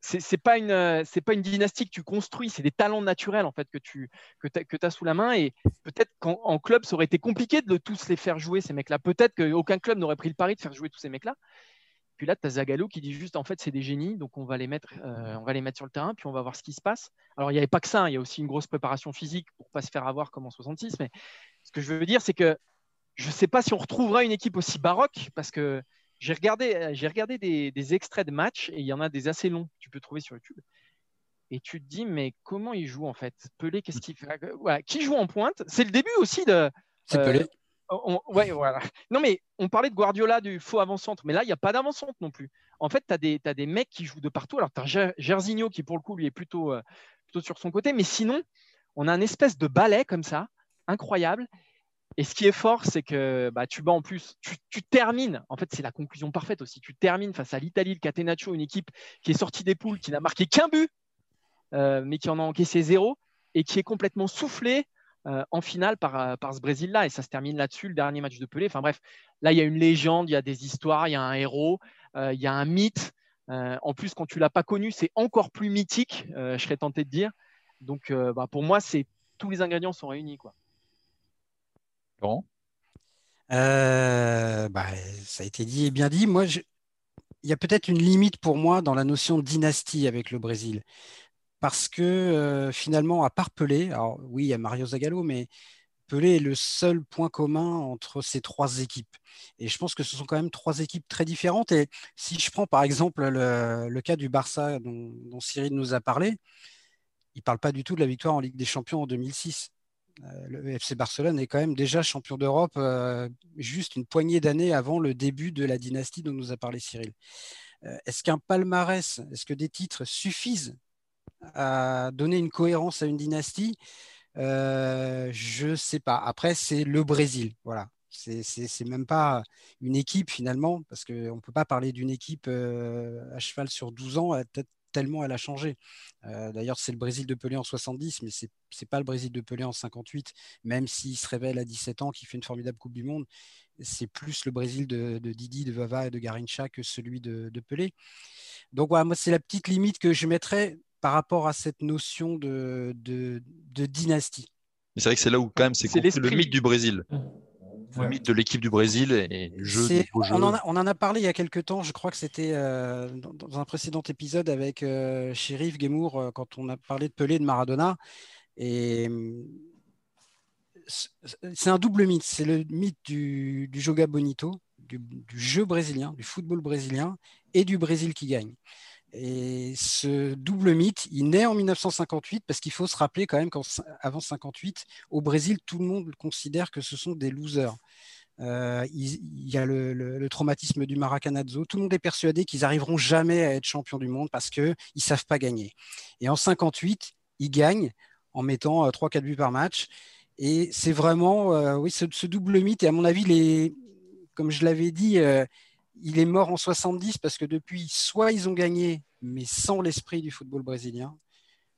c'est pas une c'est pas une dynastie que tu construis, c'est des talents naturels en fait que tu que as sous la main et peut-être qu'en club ça aurait été compliqué de tous les faire jouer ces mecs-là. Peut-être qu'aucun club n'aurait pris le pari de faire jouer tous ces mecs-là. Puis là, tu as Zagallo qui dit juste en fait c'est des génies, donc on va les mettre euh, on va les mettre sur le terrain puis on va voir ce qui se passe. Alors il n'y avait pas que ça, il y a aussi une grosse préparation physique pour pas se faire avoir comme en 66 mais ce que je veux dire c'est que je ne sais pas si on retrouvera une équipe aussi baroque parce que j'ai regardé, j'ai regardé des, des, extraits de matchs et il y en a des assez longs que tu peux trouver sur YouTube. Et tu te dis, mais comment il joue en fait? Pelé, qu'est-ce qu'il fait? Voilà. Qui joue en pointe? C'est le début aussi de. C'est euh, Pelé. On, ouais, voilà. Non, mais on parlait de Guardiola du faux avant-centre, mais là, il n'y a pas d'avant-centre non plus. en fait, tu as des, des mecs qui jouent de partout. Alors, tu as Gersigno qui, pour le coup, lui est plutôt, euh, plutôt sur son côté. Mais sinon, on a un espèce de ballet comme ça, incroyable. Et ce qui est fort, c'est que bah, tu bats en plus, tu, termines, en fait, c'est la conclusion parfaite aussi. Tu termines face à l'Italie, le Catenaccio, une équipe qui est sortie des poules, qui n'a marqué qu'un but, euh, mais qui en a encaissé zéro et qui est complètement soufflée euh, en finale par, par ce Brésil-là. Et ça se termine là-dessus, le dernier match de Pelé. Enfin bref, là, il y a une légende, il y a des histoires, il y a un héros, euh, il y a un mythe. en plus, quand tu l'as pas connu, c'est encore plus mythique, je serais tenté de dire. Donc, bah, pour moi, tous les ingrédients sont réunis. Euh, bah, ça a été dit et bien dit. Moi, il y a peut-être une limite pour moi dans la notion de dynastie avec le Brésil. Parce que euh, finalement, à part Pelé, alors oui, il y a Mario Zagallo, mais Pelé est le seul point commun entre ces trois équipes. Et je pense que ce sont quand même trois équipes très différentes. Et si je prends par exemple le, cas du Barça dont, dont, Cyril nous a parlé, il ne parle pas du tout de la victoire en Ligue des Champions en 2006. Euh, le FC Barcelone est quand même déjà champion d'Europe euh, juste une poignée d'années avant le début de la dynastie dont nous a parlé Cyril. Euh, est-ce qu'un palmarès, est-ce que des titres suffisent à donner une cohérence à une dynastie? Je ne sais pas. Après, c'est le Brésil. Voilà. C'est même pas une équipe finalement, parce qu'on ne peut pas parler d'une équipe à cheval sur 12 ans, tellement elle a changé. Euh, d'ailleurs, c'est le Brésil de Pelé en 70, mais ce n'est pas le Brésil de Pelé en 58, même s'il se révèle à 17 ans, qu'il fait une formidable Coupe du Monde. C'est plus le Brésil de, Didi, de Vava et de Garincha que celui de, Pelé. Donc, voilà, moi, c'est la petite limite que je mettrais par rapport à cette notion de, de, dynastie. Mais c'est vrai que c'est là où, quand même, c'est le mythe du Brésil. Le mythe de l'équipe du Brésil et jeu, on, en a, on, en a, parlé il y a quelques temps, je crois que c'était euh, dans, un précédent épisode avec euh, Shérif euh, quand on a parlé de Pelé et de Maradona. Et c'est un double mythe. C'est le mythe du, du Joga Bonito, du, du, jeu brésilien, du football brésilien et du Brésil qui gagne. Et ce double mythe, il naît en 1958 parce qu'il faut se rappeler quand même qu'avant 58, au Brésil, tout le monde considère que ce sont des losers. Euh, il, y a le, traumatisme du Maracanazo. Tout le monde est persuadé qu'ils arriveront jamais à être champions du monde parce qu'ils ne savent pas gagner. Et en 58, ils gagnent en mettant 3-4 euh, buts par match. Et c'est vraiment, euh, oui, ce, double mythe. Et à mon avis, comme je l'avais dit, il est mort en 70 parce que depuis, soit ils ont gagné, mais sans l'esprit du football brésilien,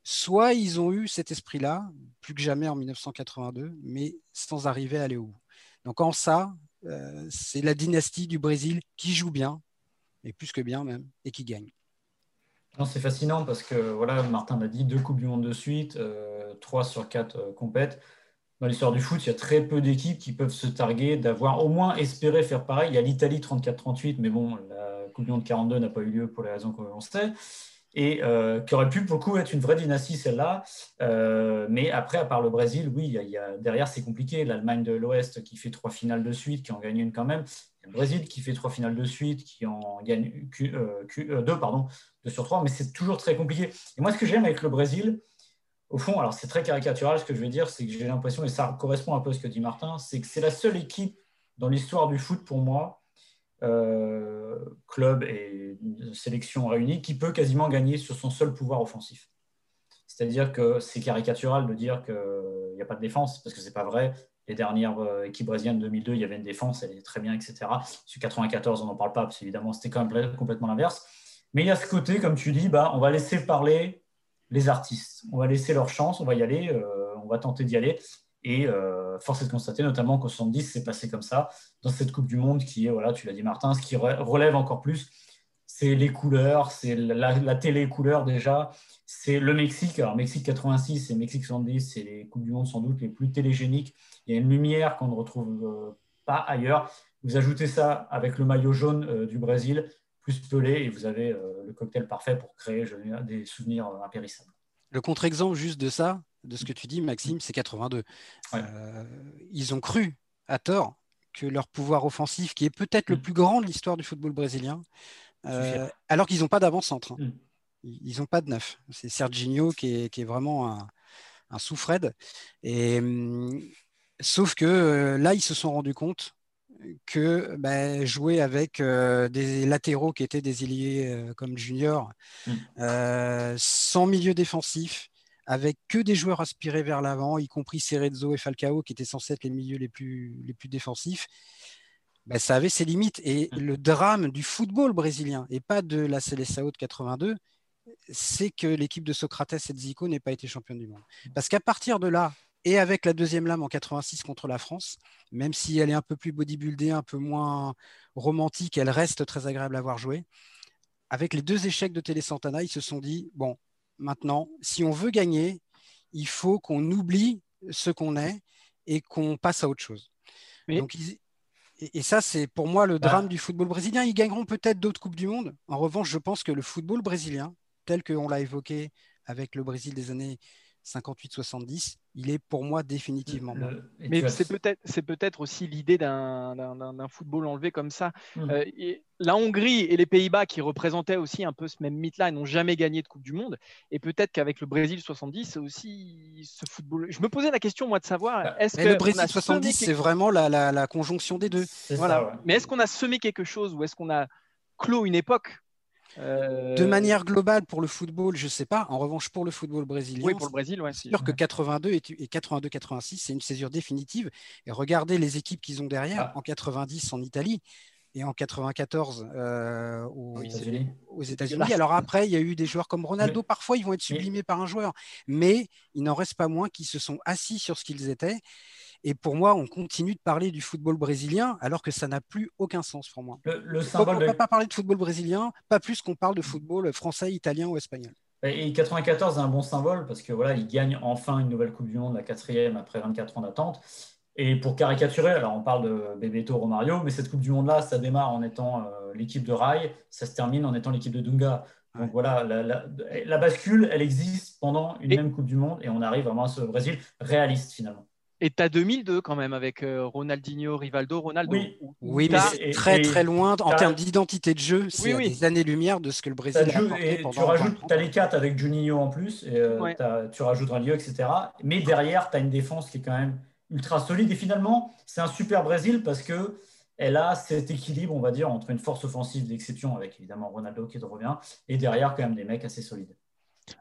soit ils ont eu cet esprit-là, plus que jamais en 1982, mais sans arriver à aller au bout. Donc en ça, euh, c'est la dynastie du Brésil qui joue bien, et plus que bien même, et qui gagne. C'est fascinant parce que, voilà, Martin l'a dit, deux Coupes du Monde de suite, euh, trois sur quatre euh, compètes dans l'histoire du foot, il y a très peu d'équipes qui peuvent se targuer d'avoir au moins espéré faire pareil. Il y a l'Italie 34-38, mais bon, la Coupe du Monde 42 n'a pas eu lieu pour les raisons qu'on sait. Et euh, qui aurait pu, pour le coup, être une vraie dynastie, celle-là. Euh, mais après, à part le Brésil, oui, y a, derrière, c'est compliqué. L'Allemagne de l'Ouest qui fait trois finales de suite, qui en gagne une quand même. le Brésil qui fait trois finales de suite, qui en gagne euh, deux, pardon, deux sur trois. Mais c'est toujours très compliqué. Et moi, ce que j'aime avec le Brésil, au fond, alors c'est très caricatural ce que je vais dire, c'est que j'ai l'impression, et ça correspond un peu à ce que dit Martin, c'est que c'est la seule équipe dans l'histoire du foot pour moi, euh, club et sélection réunie, qui peut quasiment gagner sur son seul pouvoir offensif. C'est-à-dire que c'est caricatural de dire qu'il n'y a pas de défense, parce que ce n'est pas vrai. Les dernières euh, équipes brésiliennes de 2002, il y avait une défense, elle est très bien, etc. Sur 94, on n'en parle pas, parce qu'évidemment, c'était quand même complètement l'inverse. Mais il y a ce côté, comme tu dis, bah, on va laisser parler les artistes. On va laisser leur chance, on va y aller, euh, on va tenter d'y aller. Et euh, force est de constater notamment qu'au 70, c'est passé comme ça, dans cette Coupe du Monde qui est, voilà, tu l'as dit Martin, ce qui relève encore plus, c'est les couleurs, c'est la, télé couleur déjà, c'est le Mexique. Alors Mexique 86 et Mexique 70, c'est les Coupes du Monde sans doute les plus télégéniques. Il y a une lumière qu'on ne retrouve euh, pas ailleurs. Vous ajoutez ça avec le maillot jaune du Brésil, plus Pelé et vous avez euh, le cocktail parfait pour créer des souvenirs euh, impérissables. Le contre-exemple juste de ça, de ce que tu dis, Maxime, c'est 82. Euh, ils ont cru, à tort, que leur pouvoir offensif, qui est peut-être le mm. plus grand de l'histoire du football brésilien, alors qu'ils n'ont pas d'avant-centre. Hein. Mm. Ils n'ont pas de neuf. C'est Serginho qui est, vraiment un, un sous-Fred. Et, hum, sauf que là, ils se sont rendus compte que bah, jouer avec des latéraux qui étaient des ailiers comme Junior, mm. sans milieu défensif, avec que des joueurs aspirés vers l'avant, y compris Cerezo et Falcao, qui étaient censés être les milieux les plus, les plus défensifs, bah, ça avait ses limites. Et mm. le drame du football brésilien, et pas de la Seleção de 82, c'est que l'équipe de Socrates et de Zico n'ait pas été championne du monde. Parce qu'à partir de là, et avec la deuxième lame en 86 contre la France, même si elle est un peu plus bodybuildée, un peu moins romantique, elle reste très agréable à voir jouer. Avec les deux échecs de Télé Santana, ils se sont dit bon, maintenant, si on veut gagner, il faut qu'on oublie ce qu'on est et qu'on passe à autre chose. et, ça, c'est pour moi le bah. drame du football brésilien. Ils gagneront peut-être d'autres Coupes du Monde. En revanche, je pense que le football brésilien, tel qu'on l'a évoqué avec le Brésil des années 58-70, il est pour moi définitivement Mais c'est peut-être c'est peut-être aussi l'idée d'un football enlevé comme ça. Mmh. Euh, la Hongrie et les Pays-Bas qui représentaient aussi un peu ce même mythe-là n'ont jamais gagné de Coupe du Monde. Et peut-être qu'avec le Brésil 70, c'est aussi ce football. Je me posais la question moi de savoir bah, est-ce que le Brésil 70 c'est vraiment la, la, conjonction des deux. Voilà. Mais est-ce qu'on a semé quelque chose ou est-ce qu'on a clos une époque euh, de manière globale, pour le football, je ne sais pas. En revanche, pour le football brésilien, oui, pour le Brésil, c'est sûr que 82 et 82-86, c'est une césure définitive. Et regardez les équipes qu'ils ont derrière. Ah. En 90 en Italie et en 94 euh, aux, États-Unis. Alors après, il y a eu des joueurs comme Ronaldo. Parfois, ils vont être sublimés par un joueur, mais il n'en reste pas moins qui se sont assis sur ce qu'ils étaient. Et pour moi, on continue de parler du football brésilien alors que ça n'a plus aucun sens pour moi. Le, on ne peut pas parler de football brésilien, pas plus qu'on parle de football français, italien ou espagnol. Et 94 est un bon symbole parce que voilà, il gagne enfin une nouvelle Coupe du Monde, la quatrième après 24 ans d'attente. Et pour caricaturer, alors on parle de Bebeto Romario, mais cette Coupe du Monde-là, ça démarre en étant euh, l'équipe de Rai, ça se termine en étant l'équipe de Dunga. Donc voilà, la, bascule, elle existe pendant une même Coupe du Monde et on arrive vraiment à ce Brésil réaliste finalement. Et tu as 2002 quand même avec euh, Ronaldinho, Rivaldo, Ronaldo. Oui, mais c'est très très loin en termes d'identité de jeu. C'est des années-lumière de ce que le Brésil a fait. Tu rajoutes, as les quatre avec Juninho en plus, et, euh, tu rajoutes Ronaldinho, etc. Mais derrière, tu as une défense qui est quand même ultra solide. Et finalement, c'est un super Brésil parce que elle a cet équilibre, on va dire, entre une force offensive d'exception avec évidemment Ronaldo qui revient, et derrière quand même des mecs assez solides.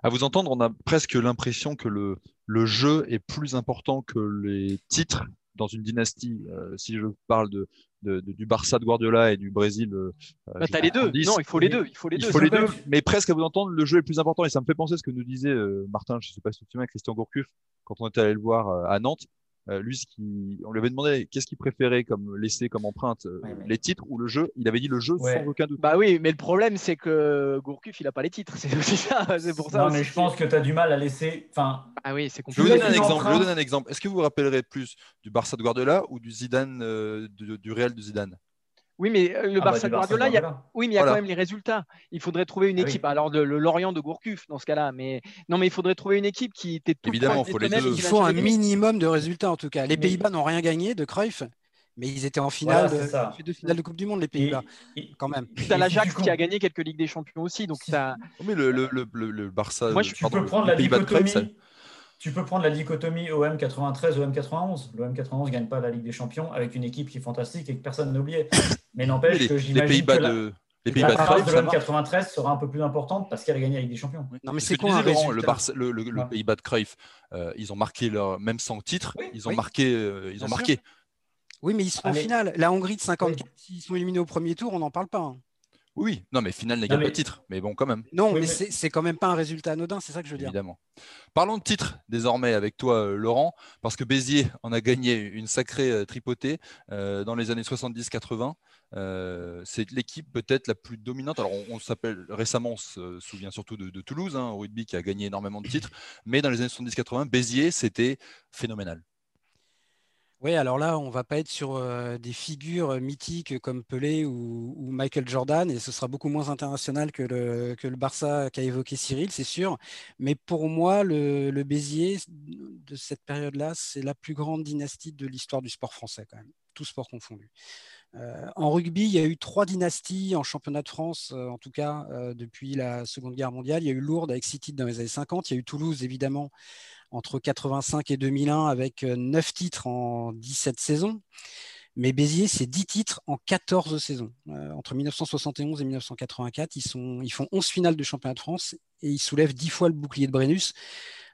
À vous entendre, on a presque l'impression que le, le jeu est plus important que les titres dans une dynastie. Euh, si je parle de, du Barça de Guardiola et du Brésil. Euh, bah, as les deux. non, il faut les deux. Il faut les, deux, les deux. Mais presque à vous entendre, le jeu est plus important. Et ça me fait penser à ce que nous disait euh, Martin, je ne sais pas si tu te souviens, Christian Gourcuff, quand on était allé le voir à Nantes. Euh, lui, ce qui, on lui avait demandé qu'est-ce qu'il préférait comme laisser comme empreinte euh, les titres ou le jeu? Il avait dit le jeu sans aucun doute. Bah oui, mais le problème c'est que Gourcuff il a pas les titres, c'est aussi ça. C'est pour ça. Non, mais je pense que tu as du mal à laisser. Enfin. Ah oui, c'est compliqué. Je vous donne un exemple. Je vous donne un exemple. Est-ce que vous vous rappellerez plus du Barça de Guardiola ou du Zidane euh, du Real de Zidane? Oui, mais euh, le ah bah, Barça Guardiola, il y a, oui, mais il y a quand même les résultats. Il faudrait trouver une ah équipe. Alors, le, Lorient de Gourcuff, dans ce cas-là. Mais non, mais il faudrait trouver une équipe qui était tout Évidemment, faut il faut un minimum de résultats, en tout cas. Les Pays-Bas n'ont rien gagné de Cruyff. Mais ils étaient en finale, de, de finale de Coupe du Monde, les Pays-Bas, quand même. Tu as l'Ajax qui a gagné quelques Ligues des Champions aussi. Donc ça... Mais le, le, le, Barça. Moi, je, peux prendre la dichotomie tu peux prendre la dichotomie OM 93, OM 91. L'OM 91 ne gagne pas la Ligue des Champions avec une équipe qui est fantastique et que personne n'a oublié. Mais n'empêche que j'imagine que de... Les Pays-Bas de, de l'OM 93 sera un peu plus importante parce qu'elle a gagné la Ligue des Champions. Non, mais c'est quoi Laurent, le, Barça, le, le, Pays-Bas de Cruyff, euh, ils ont marqué leur même sans titre, ils ont marqué, euh, ils ont marqué. Oui, mais ils sont en finale. La Hongrie de 54, s'ils sont éliminés au premier tour, on n'en parle pas. Hein. Oui, non, mais final n'égale pas de titre, mais bon, quand même. Non, mais, c'est quand même pas un résultat anodin, c'est ça que je veux dire. Évidemment. Parlons de titre désormais avec toi, euh, Laurent, parce que Béziers en a gagné une sacrée euh, tripotée euh, dans les années 70-80. c'est l'équipe peut-être la plus dominante. Alors, on, s'appelle récemment, on se souvient surtout de, Toulouse, hein, au rugby qui a gagné énormément de titres, mais dans les années 70-80, Béziers, c'était phénoménal. Oui, alors là, on va pas être sur des figures mythiques comme Pelé ou, Michael Jordan, et ce sera beaucoup moins international que le, le Barça qu'a évoqué Cyril, c'est sûr. Mais pour moi, le, Béziers de cette période-là, c'est la plus grande dynastie de l'histoire du sport français, quand même, tout sport confondu. En rugby, il y a eu trois dynasties en championnat de France, en tout cas depuis la Seconde Guerre mondiale. Il y a eu Lourdes avec titres dans les années 50, il y a eu Toulouse, évidemment, entre 85 et 2001 avec 9 euh, titres en 17 saisons. Mais Béziers, c'est 10 titres en 14 saisons. entre 1971 et 1984, ils, font 11 finales de championnat de France et ils soulèvent 10 fois le bouclier de Brennus.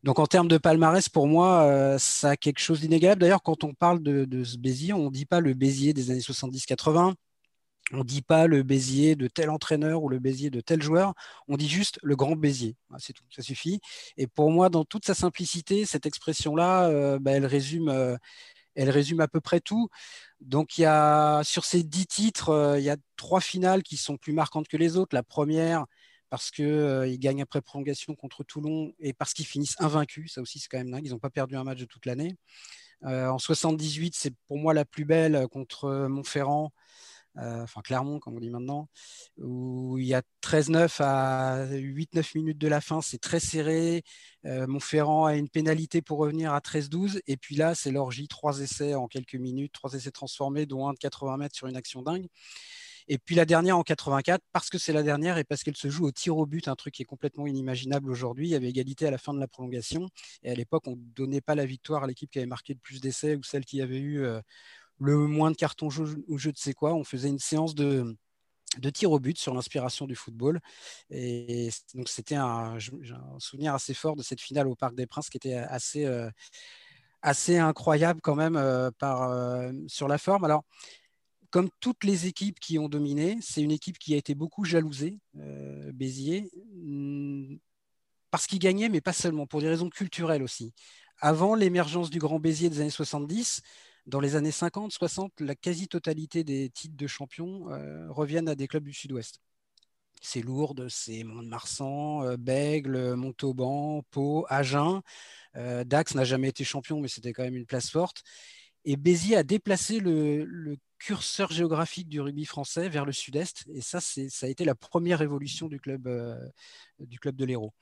Donc en termes de palmarès, pour moi, ça a quelque chose d'inégalable. D'ailleurs, quand on parle de, de ce Béziers, on ne dit pas le Béziers des années 70-80 on ne dit pas le Béziers de tel entraîneur ou le Béziers de tel joueur, on dit juste le grand Béziers. C'est tout, ça suffit. Et pour moi, dans toute sa simplicité, cette expression-là, euh, bah, elle, résume, euh, elle résume à peu près tout. Donc, y a, sur ces dix titres, euh, il y a trois finales qui sont plus marquantes que les autres. La première, parce qu'ils gagnent après prolongation contre Toulon et parce qu'ils finissent invaincus. Ça aussi, c'est quand même dingue. Ils n'ont pas perdu un match de toute l'année. en 78, c'est pour moi la plus belle contre Montferrand. Euh, enfin Clermont comme on dit maintenant, où il y a 13-9 à 8-9 minutes de la fin, c'est très serré. Euh, Montferrand a une pénalité pour revenir à 13-12, et puis là c'est l'orgie, trois essais en quelques minutes, trois essais transformés, dont un de 80 mètres sur une action dingue. Et puis la dernière en 84, parce que c'est la dernière et parce qu'elle se joue au tir au but, un truc qui est complètement inimaginable aujourd'hui. Il y avait égalité à la fin de la prolongation. Et à l'époque, on ne donnait pas la victoire à l'équipe qui avait marqué le plus d'essais ou celle qui avait eu euh, le moins de cartons ou je ne sais quoi. On faisait une séance de, de tir au but sur l'inspiration du football. Et donc, c'était un, souvenir assez fort de cette finale au Parc des Princes qui était assez, euh, assez incroyable quand même euh, par, euh, sur la forme. Alors, comme toutes les équipes qui ont dominé, c'est une équipe qui a été beaucoup jalousée, Béziers, hmm, parce qu'il gagnait, mais pas seulement, pour des raisons culturelles aussi. Avant l'émergence du Grand Béziers des années 70, dans les années 50, 60, la quasi-totalité des titres de champion euh, reviennent à des clubs du Sud-Ouest. C'est Lourdes, c'est Mont-de-Marsan, euh, Bègle, Montauban, Pau, Agen. Euh, Dax n'a jamais été champion, mais c'était quand même une place forte. Et Béziers a déplacé le, curseur géographique du rugby français vers le sud-est. Et ça, ça a été la première évolution du club, du club de l'Hérault.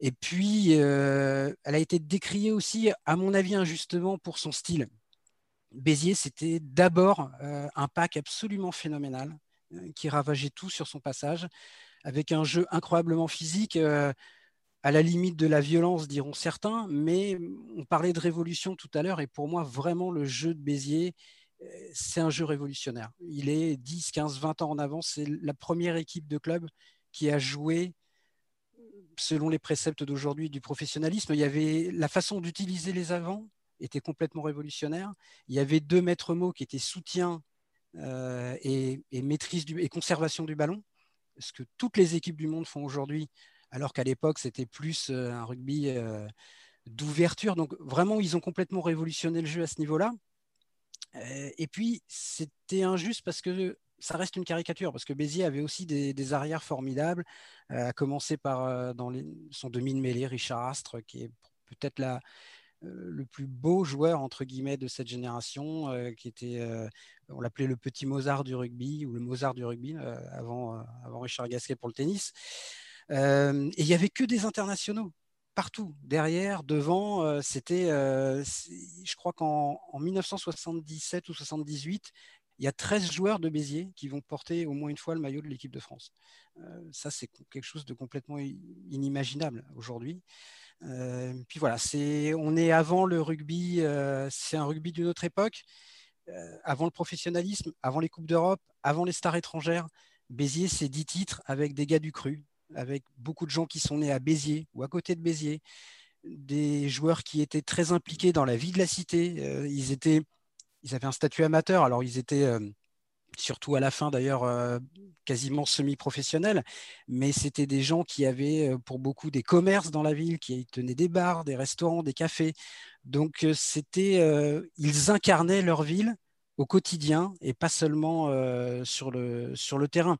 Et puis, elle a été décriée aussi, à mon avis, injustement pour son style. Béziers, c'était d'abord euh, un pack absolument phénoménal euh, qui ravageait tout sur son passage, avec un jeu incroyablement physique, euh, à la limite de la violence, diront certains, mais on parlait de révolution tout à l'heure, et pour moi, vraiment, le jeu de Béziers, c'est un jeu révolutionnaire. Il est 10, 15, 20 ans en avance. C'est la première équipe de club qui a joué selon les préceptes d'aujourd'hui du professionnalisme. Il y avait la façon d'utiliser les avants, était complètement révolutionnaire. Il y avait deux maîtres mots qui étaient soutien euh, et, maîtrise et conservation du ballon, ce que toutes les équipes du monde font aujourd'hui, alors qu'à l'époque c'était plus euh, un rugby euh, d'ouverture. Donc vraiment, ils ont complètement révolutionné le jeu à ce niveau-là. et puis c'était injuste parce que ça reste une caricature parce que Béziers avait aussi des, arrières formidables, à commencer par dans son demi de mêlée Richard Astre, qui est peut-être la, le plus beau joueur entre guillemets de cette génération, euh, qui était, euh, on l'appelait le petit Mozart du rugby ou le Mozart du rugby avant, avant Richard Gasquet pour le tennis. et il n'y avait que des internationaux partout, derrière, devant. C'était, je crois qu'en 1977 ou 78, il y a 13 joueurs de Béziers qui vont porter au moins une fois le maillot de l'équipe de France. ça, c'est quelque chose de complètement inimaginable aujourd'hui. Euh, puis voilà, on est avant le rugby, euh, c'est un rugby d'une autre époque, euh, avant le professionnalisme, avant les Coupes d'Europe, avant les stars étrangères. Béziers, c'est 10 titres avec des gars du cru, avec beaucoup de gens qui sont nés à Béziers ou à côté de Béziers, des joueurs qui étaient très impliqués dans la vie de la cité. ils, étaient, ils avaient un statut amateur, alors ils étaient surtout à la fin d'ailleurs euh, quasiment semi-professionnels, mais c'était des gens qui avaient euh, pour beaucoup des commerces dans la ville, qui tenaient des bars, des restaurants, des cafés. Donc euh, c'était, ils incarnaient leur ville au quotidien et pas seulement sur, le, sur le terrain.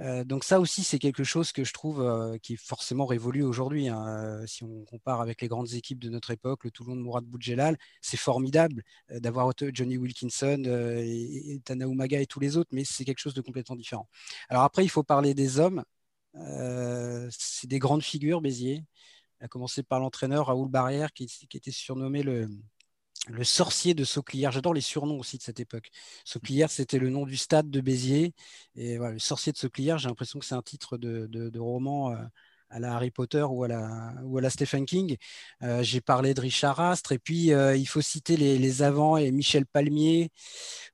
Euh, donc ça aussi, c'est quelque chose que je trouve euh, qui est forcément révolu aujourd'hui. Hein. Euh, si on compare avec les grandes équipes de notre époque, le Toulon de Mourad Boudjelal, c'est formidable d'avoir Johnny Wilkinson et, et et tous les autres, mais c'est quelque chose de complètement différent. Alors après, il faut parler des hommes. c'est des grandes figures, Béziers, à commencer par l'entraîneur Raoul Barrière, qui était surnommé le, le sorcier de Sauclière. J'adore les surnoms aussi de cette époque. Sauclière, c'était le nom du stade de Béziers. Et voilà, le sorcier de Sauclière, j'ai l'impression que c'est un titre de, roman euh, à la Harry Potter ou à la, ou à la Stephen King. Euh, j'ai parlé de Richard Astre. Et puis, euh, il faut citer les, les avants et Michel Palmier,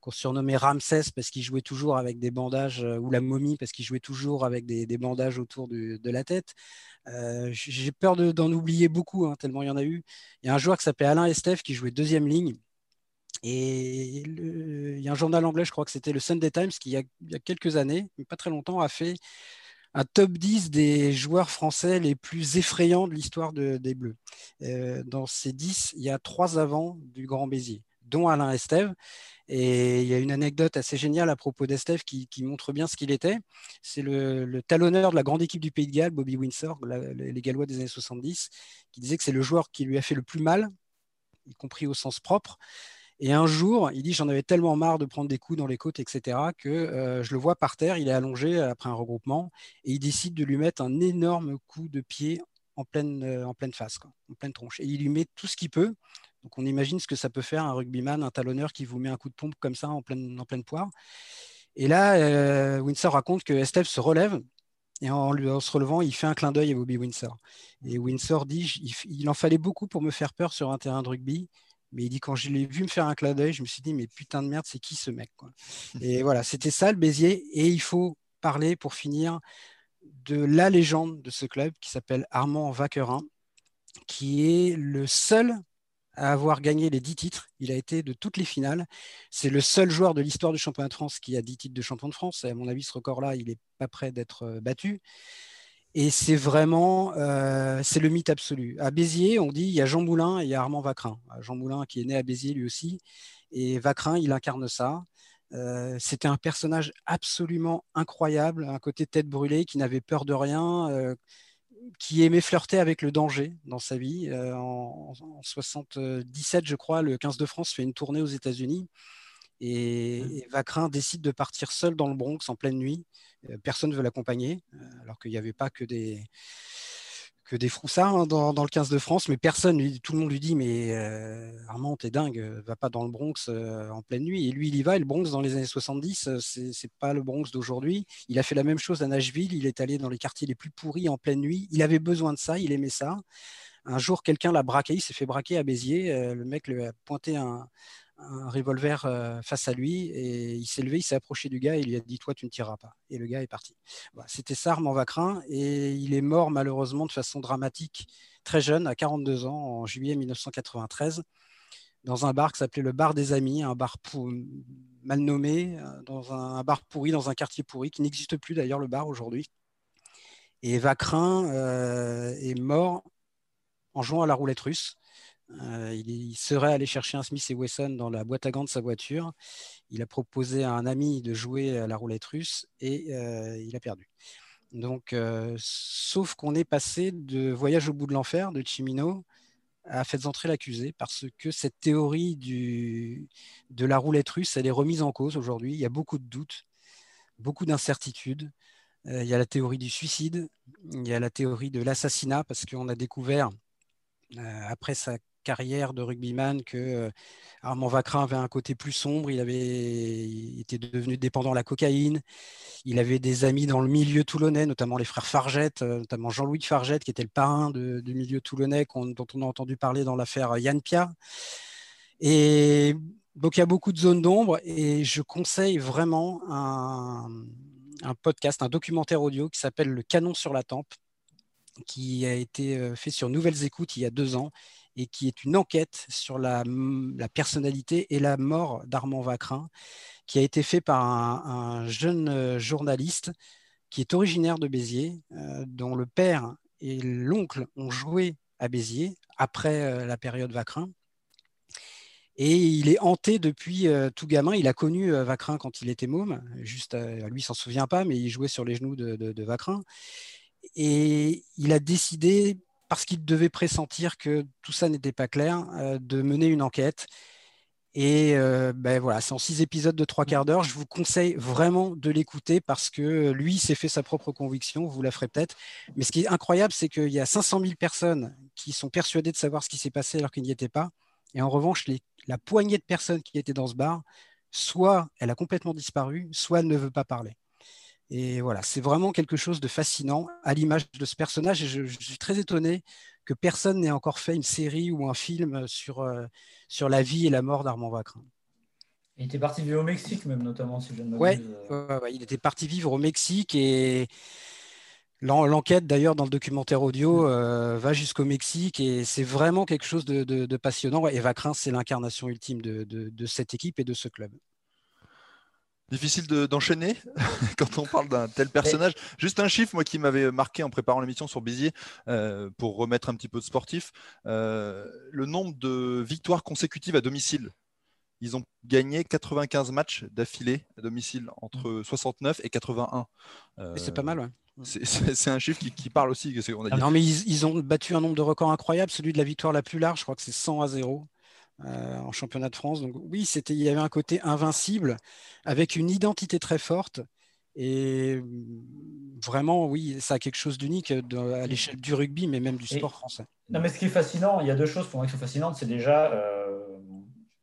qu'on surnommait Ramsès parce qu'il jouait toujours avec des bandages, ou la momie parce qu'il jouait toujours avec des, bandages autour de la tête. J'ai peur d'en oublier beaucoup, hein, tellement il y en a eu. Il y a un joueur qui s'appelait Alain Estève qui jouait deuxième ligne. Et il y a un journal anglais, je crois que c'était le Sunday Times, qui, il y, a, quelques années, mais pas très longtemps, a fait un top 10 des joueurs français les plus effrayants de l'histoire des Bleus. Euh, dans ces 10, il y a trois avant du Grand Béziers, dont Alain Estève. Et il y a une anecdote assez géniale à propos d'Estève qui, montre bien ce qu'il était. C'est le, talonneur de la grande équipe du Pays de Galles, Bobby Windsor, les Gallois des années 70, qui disait que c'est le joueur qui lui a fait le plus mal, y compris au sens propre. Et un jour, il dit J'en avais tellement marre de prendre des coups dans les côtes, etc., que euh, je le vois par terre, il est allongé après un regroupement, et il décide de lui mettre un énorme coup de pied en pleine, euh, en pleine face, en pleine tronche. Et il lui met tout ce qu'il peut. Donc on imagine ce que ça peut faire un rugbyman, un talonneur qui vous met un coup de pompe comme ça en pleine, en pleine poire. Et là, euh, Windsor raconte que Esteve se relève et en, se relevant, il fait un clin d'œil à Bobby Windsor. Et Windsor dit il, en fallait beaucoup pour me faire peur sur un terrain de rugby. Mais il dit quand je l'ai vu me faire un clin d'œil, je me suis dit mais putain de merde, c'est qui ce mec Et voilà, c'était ça le Béziers. Et il faut parler pour finir de la légende de ce club qui s'appelle Armand Vaquerin, qui est le seul à avoir gagné les 10 titres. Il a été de toutes les finales. C'est le seul joueur de l'histoire du championnat de France qui a 10 titres de champion de France. Et à mon avis, ce record-là, il n'est pas prêt d'être euh, battu. Et c'est vraiment, euh, c'est le mythe absolu. À Béziers, on dit, il y a Jean Moulin et il y a Armand Vacrin. Euh, Jean Moulin qui est né à Béziers lui aussi. Et Vacrin, il incarne ça. Euh, c'était un personnage absolument incroyable, un côté tête brûlée, qui n'avait peur de rien, qui aimait flirter avec le danger dans sa vie. en, en, 77, je crois, le 15 de France fait une tournée aux États-Unis. Et, mmh. et, Vacrin décide de partir seul dans le Bronx en pleine nuit. Euh, personne ne veut l'accompagner, euh, alors qu'il n'y avait pas que des, que des froussards hein, dans, le 15 de France, mais personne, tout le monde lui dit Mais euh, Armand, t'es dingue, va pas dans le Bronx en pleine nuit. Et lui, il y va. Et le Bronx, dans les années 70, c'est pas le Bronx d'aujourd'hui. Il a fait la même chose à Nashville. Il est allé dans les quartiers les plus pourris en pleine nuit. Il avait besoin de ça, il aimait ça. Un jour, quelqu'un l'a braqué, il s'est fait braquer à Béziers. le mec lui a pointé un, un revolver euh, face à lui et il s'est levé, il s'est approché du gars et il lui a dit Toi, tu ne tireras pas. Et le gars est parti. C'était ça, Armand Vacrin, et il est mort malheureusement de façon dramatique, très jeune, à 42 ans, en juillet 1993, dans un bar qui s'appelait le Bar des Amis, un bar mal nommé, euh, dans un, bar pourri, dans un quartier pourri, qui n'existe plus d'ailleurs, le bar aujourd'hui. Et Vacrin euh, est mort en jouant à la roulette russe. Euh, il, serait allé chercher un Smith et Wesson dans la boîte à gants de sa voiture. Il a proposé à un ami de jouer à la roulette russe et euh, il a perdu. Donc, euh, sauf qu'on est passé de Voyage au bout de l'enfer de Chimino à Faites entrer l'accusé parce que cette théorie de la roulette russe, elle est remise en cause aujourd'hui. Il y a beaucoup de doutes, beaucoup d'incertitudes. il y a la théorie du suicide, il y a la théorie de l'assassinat parce qu'on a découvert après sa carrière de rugbyman que euh, Armand Vacrin avait un côté plus sombre. Il avait été devenu dépendant de la cocaïne. Il avait des amis dans le milieu toulonnais, notamment les frères Fargette, euh, notamment Jean-Louis Fargette, qui était le parrain du milieu toulonnais, dont on a entendu parler dans l'affaire Yann Pia. Et donc il y a beaucoup de zones d'ombre et je conseille vraiment un, un podcast, un documentaire audio qui s'appelle Le canon sur la tempe qui a été euh, fait sur Nouvelles Écoutes il y a deux ans et qui est une enquête sur la, personnalité et la mort d'Armand Vacrin, qui a été fait par un, jeune euh, journaliste qui est originaire de Béziers, euh, dont le père et l'oncle ont joué à Béziers après euh, la période Vacrin. Et il est hanté depuis tout gamin. Il a connu Vacrin quand il était môme. Juste, lui, il s'en souvient pas, mais il jouait sur les genoux de, de Vacrin. Et il a décidé parce qu'il devait pressentir que tout ça n'était pas clair, euh, de mener une enquête. Et euh, ben voilà, c'est en six épisodes de trois quarts d'heure. Je vous conseille vraiment de l'écouter parce que lui s'est fait sa propre conviction. Vous la ferez peut-être. Mais ce qui est incroyable, c'est qu'il y a 500 000 personnes qui sont persuadées de savoir ce qui s'est passé alors qu'ils n'y étaient pas. Et en revanche, la poignée de personnes qui étaient dans ce bar, soit elle a complètement disparu, soit elle ne veut pas parler. Et voilà, c'est vraiment quelque chose de fascinant à l'image de ce personnage. Et je, suis très étonné que personne n'ait encore fait une série ou un film sur, euh, sur la vie et la mort d'Armand Vacrin. Il était parti vivre au Mexique, même notamment, si je ne ouais, il était parti vivre au Mexique et l'enquête, d'ailleurs, dans le documentaire audio, mm. va jusqu'au Mexique et c'est vraiment quelque chose de, passionnant. Eva Crins, c'est l'incarnation ultime de, cette équipe et de ce club. Difficile d'enchaîner quand on parle d'un tel personnage. Juste un chiffre, moi, qui m'avait marqué en préparant l'émission sur Béziers, euh, pour remettre un petit peu de sportif. Euh, le nombre de victoires consécutives à domicile. Ils ont gagné 95 matchs d'affilée à domicile entre 69 et 81. c'est pas mal, ouais. C'est un chiffre qui, parle aussi. On a Non, mais ils, ils, ont battu un nombre de records incroyable. Celui de la victoire la plus large, je crois que c'est 100 à 0. Euh, en championnat de France. Donc oui, c'était, il y avait un côté invincible avec une identité très forte. Et vraiment, oui, ça a quelque chose d'unique à l'échelle du rugby, mais même du sport français. Non, mais ce qui est fascinant, il y a deux choses pour moi qui sont fascinantes. C'est déjà euh,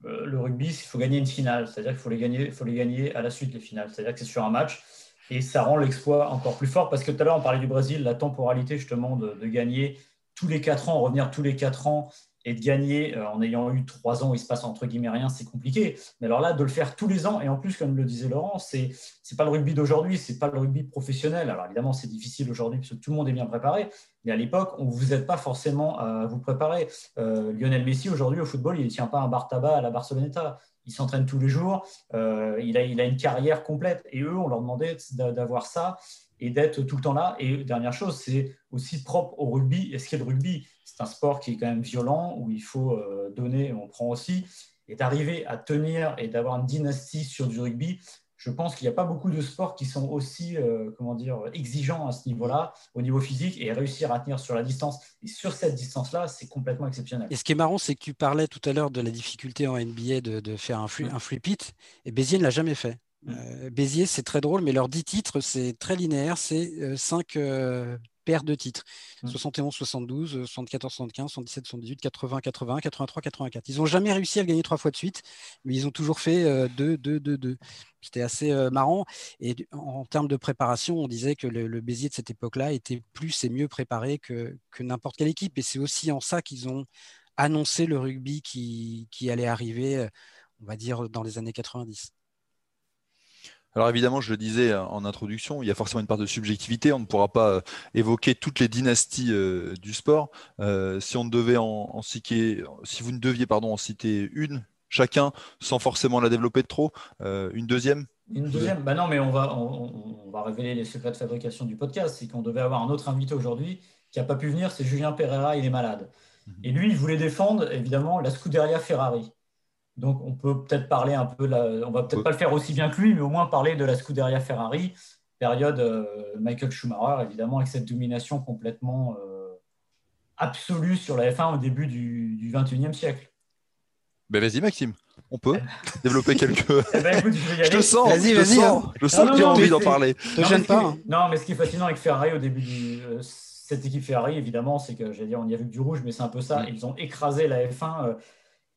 le rugby, il faut gagner une finale. C'est-à-dire qu'il faut les gagner, faut les gagner à la suite des finales. C'est-à-dire que c'est sur un match. Et ça rend l'exploit encore plus fort parce que tout à l'heure, on parlait du Brésil, la temporalité justement de, de gagner tous les quatre ans, revenir tous les quatre ans et de gagner euh, en ayant eu trois ans où il se passe entre guillemets rien, c'est compliqué. Mais alors là, de le faire tous les ans, et en plus, comme le disait Laurent, c'est n'est pas le rugby d'aujourd'hui, c'est pas le rugby professionnel. Alors évidemment, c'est difficile aujourd'hui parce que tout le monde est bien préparé, mais à l'époque, on vous aide pas forcément à vous préparer. Euh, Lionel Messi, aujourd'hui, au football, il ne tient pas un bar tabac à la Barceloneta. Il s'entraîne tous les jours, euh, il, a, il a une carrière complète. Et eux, on leur demandait d'avoir ça et d'être tout le temps là. Et dernière chose, c'est aussi propre au rugby. Est-ce qu'il y a le rugby C'est un sport qui est quand même violent, où il faut euh, donner, on prend aussi. Et d'arriver à tenir et d'avoir une dynastie sur du rugby, je pense qu'il n'y a pas beaucoup de sports qui sont aussi euh, comment dire, exigeants à ce niveau-là, au niveau physique, et réussir à tenir sur la distance. Et sur cette distance-là, c'est complètement exceptionnel. Et ce qui est marrant, c'est que tu parlais tout à l'heure de la difficulté en NBA de, faire un, un flip it, et Béziers ne l'a jamais fait. Mm. Euh, Béziers, c'est très drôle, mais leurs 10 titres, c'est très linéaire. C'est 5 euh, euh, paires de titres 71, 72, 74, 75, 77, 78, 80, 81, 83, 84. Ils n'ont jamais réussi à le gagner trois fois de suite, mais ils ont toujours fait 2, 2, 2, 2. C'était assez marrant. Et en, termes de préparation, on disait que le, Béziers de cette époque-là était plus et mieux préparé que, n'importe quelle équipe. Et c'est aussi en ça qu'ils ont annoncé le rugby qui, qui allait arriver, on va dire, dans les années 90. Alors évidemment, je le disais en introduction, il y a forcément une part de subjectivité. On ne pourra pas euh, évoquer toutes les dynasties euh, du sport. Euh, si on devait en, citer, si vous ne deviez pardon en citer une chacun, sans forcément la développer de trop, une deuxième? Une deuxième? Bah non, mais on va on, va révéler les secrets de fabrication du podcast. C'est qu'on devait avoir un autre invité aujourd'hui qui n'a pas pu venir. C'est Julien Pereira. Il est malade. Mhm. Et lui, il voulait défendre évidemment la Scuderia Ferrari. Donc, on peut peut-être parler un peu, la, on va peut-être pas le faire aussi bien que lui, mais au moins parler de la Scuderia Ferrari, période euh, Michael Schumacher, évidemment, avec cette domination complètement euh, absolue sur la F1 au début du, du 21e siècle. Ben vas-y, Maxime, on peut développer quelques. Eh ben, écoute, je, vais y aller. je sens, vas-y, vas-y. Hein. Je sens que tu as envie d'en parler. Non, gêne pas. Hein. Non, mais ce qui est fascinant avec Ferrari au début de euh, cette équipe Ferrari, évidemment, c'est que j'allais dire, on y a vu que du rouge, mais c'est un peu ça. Mm. Ils ont écrasé la F1.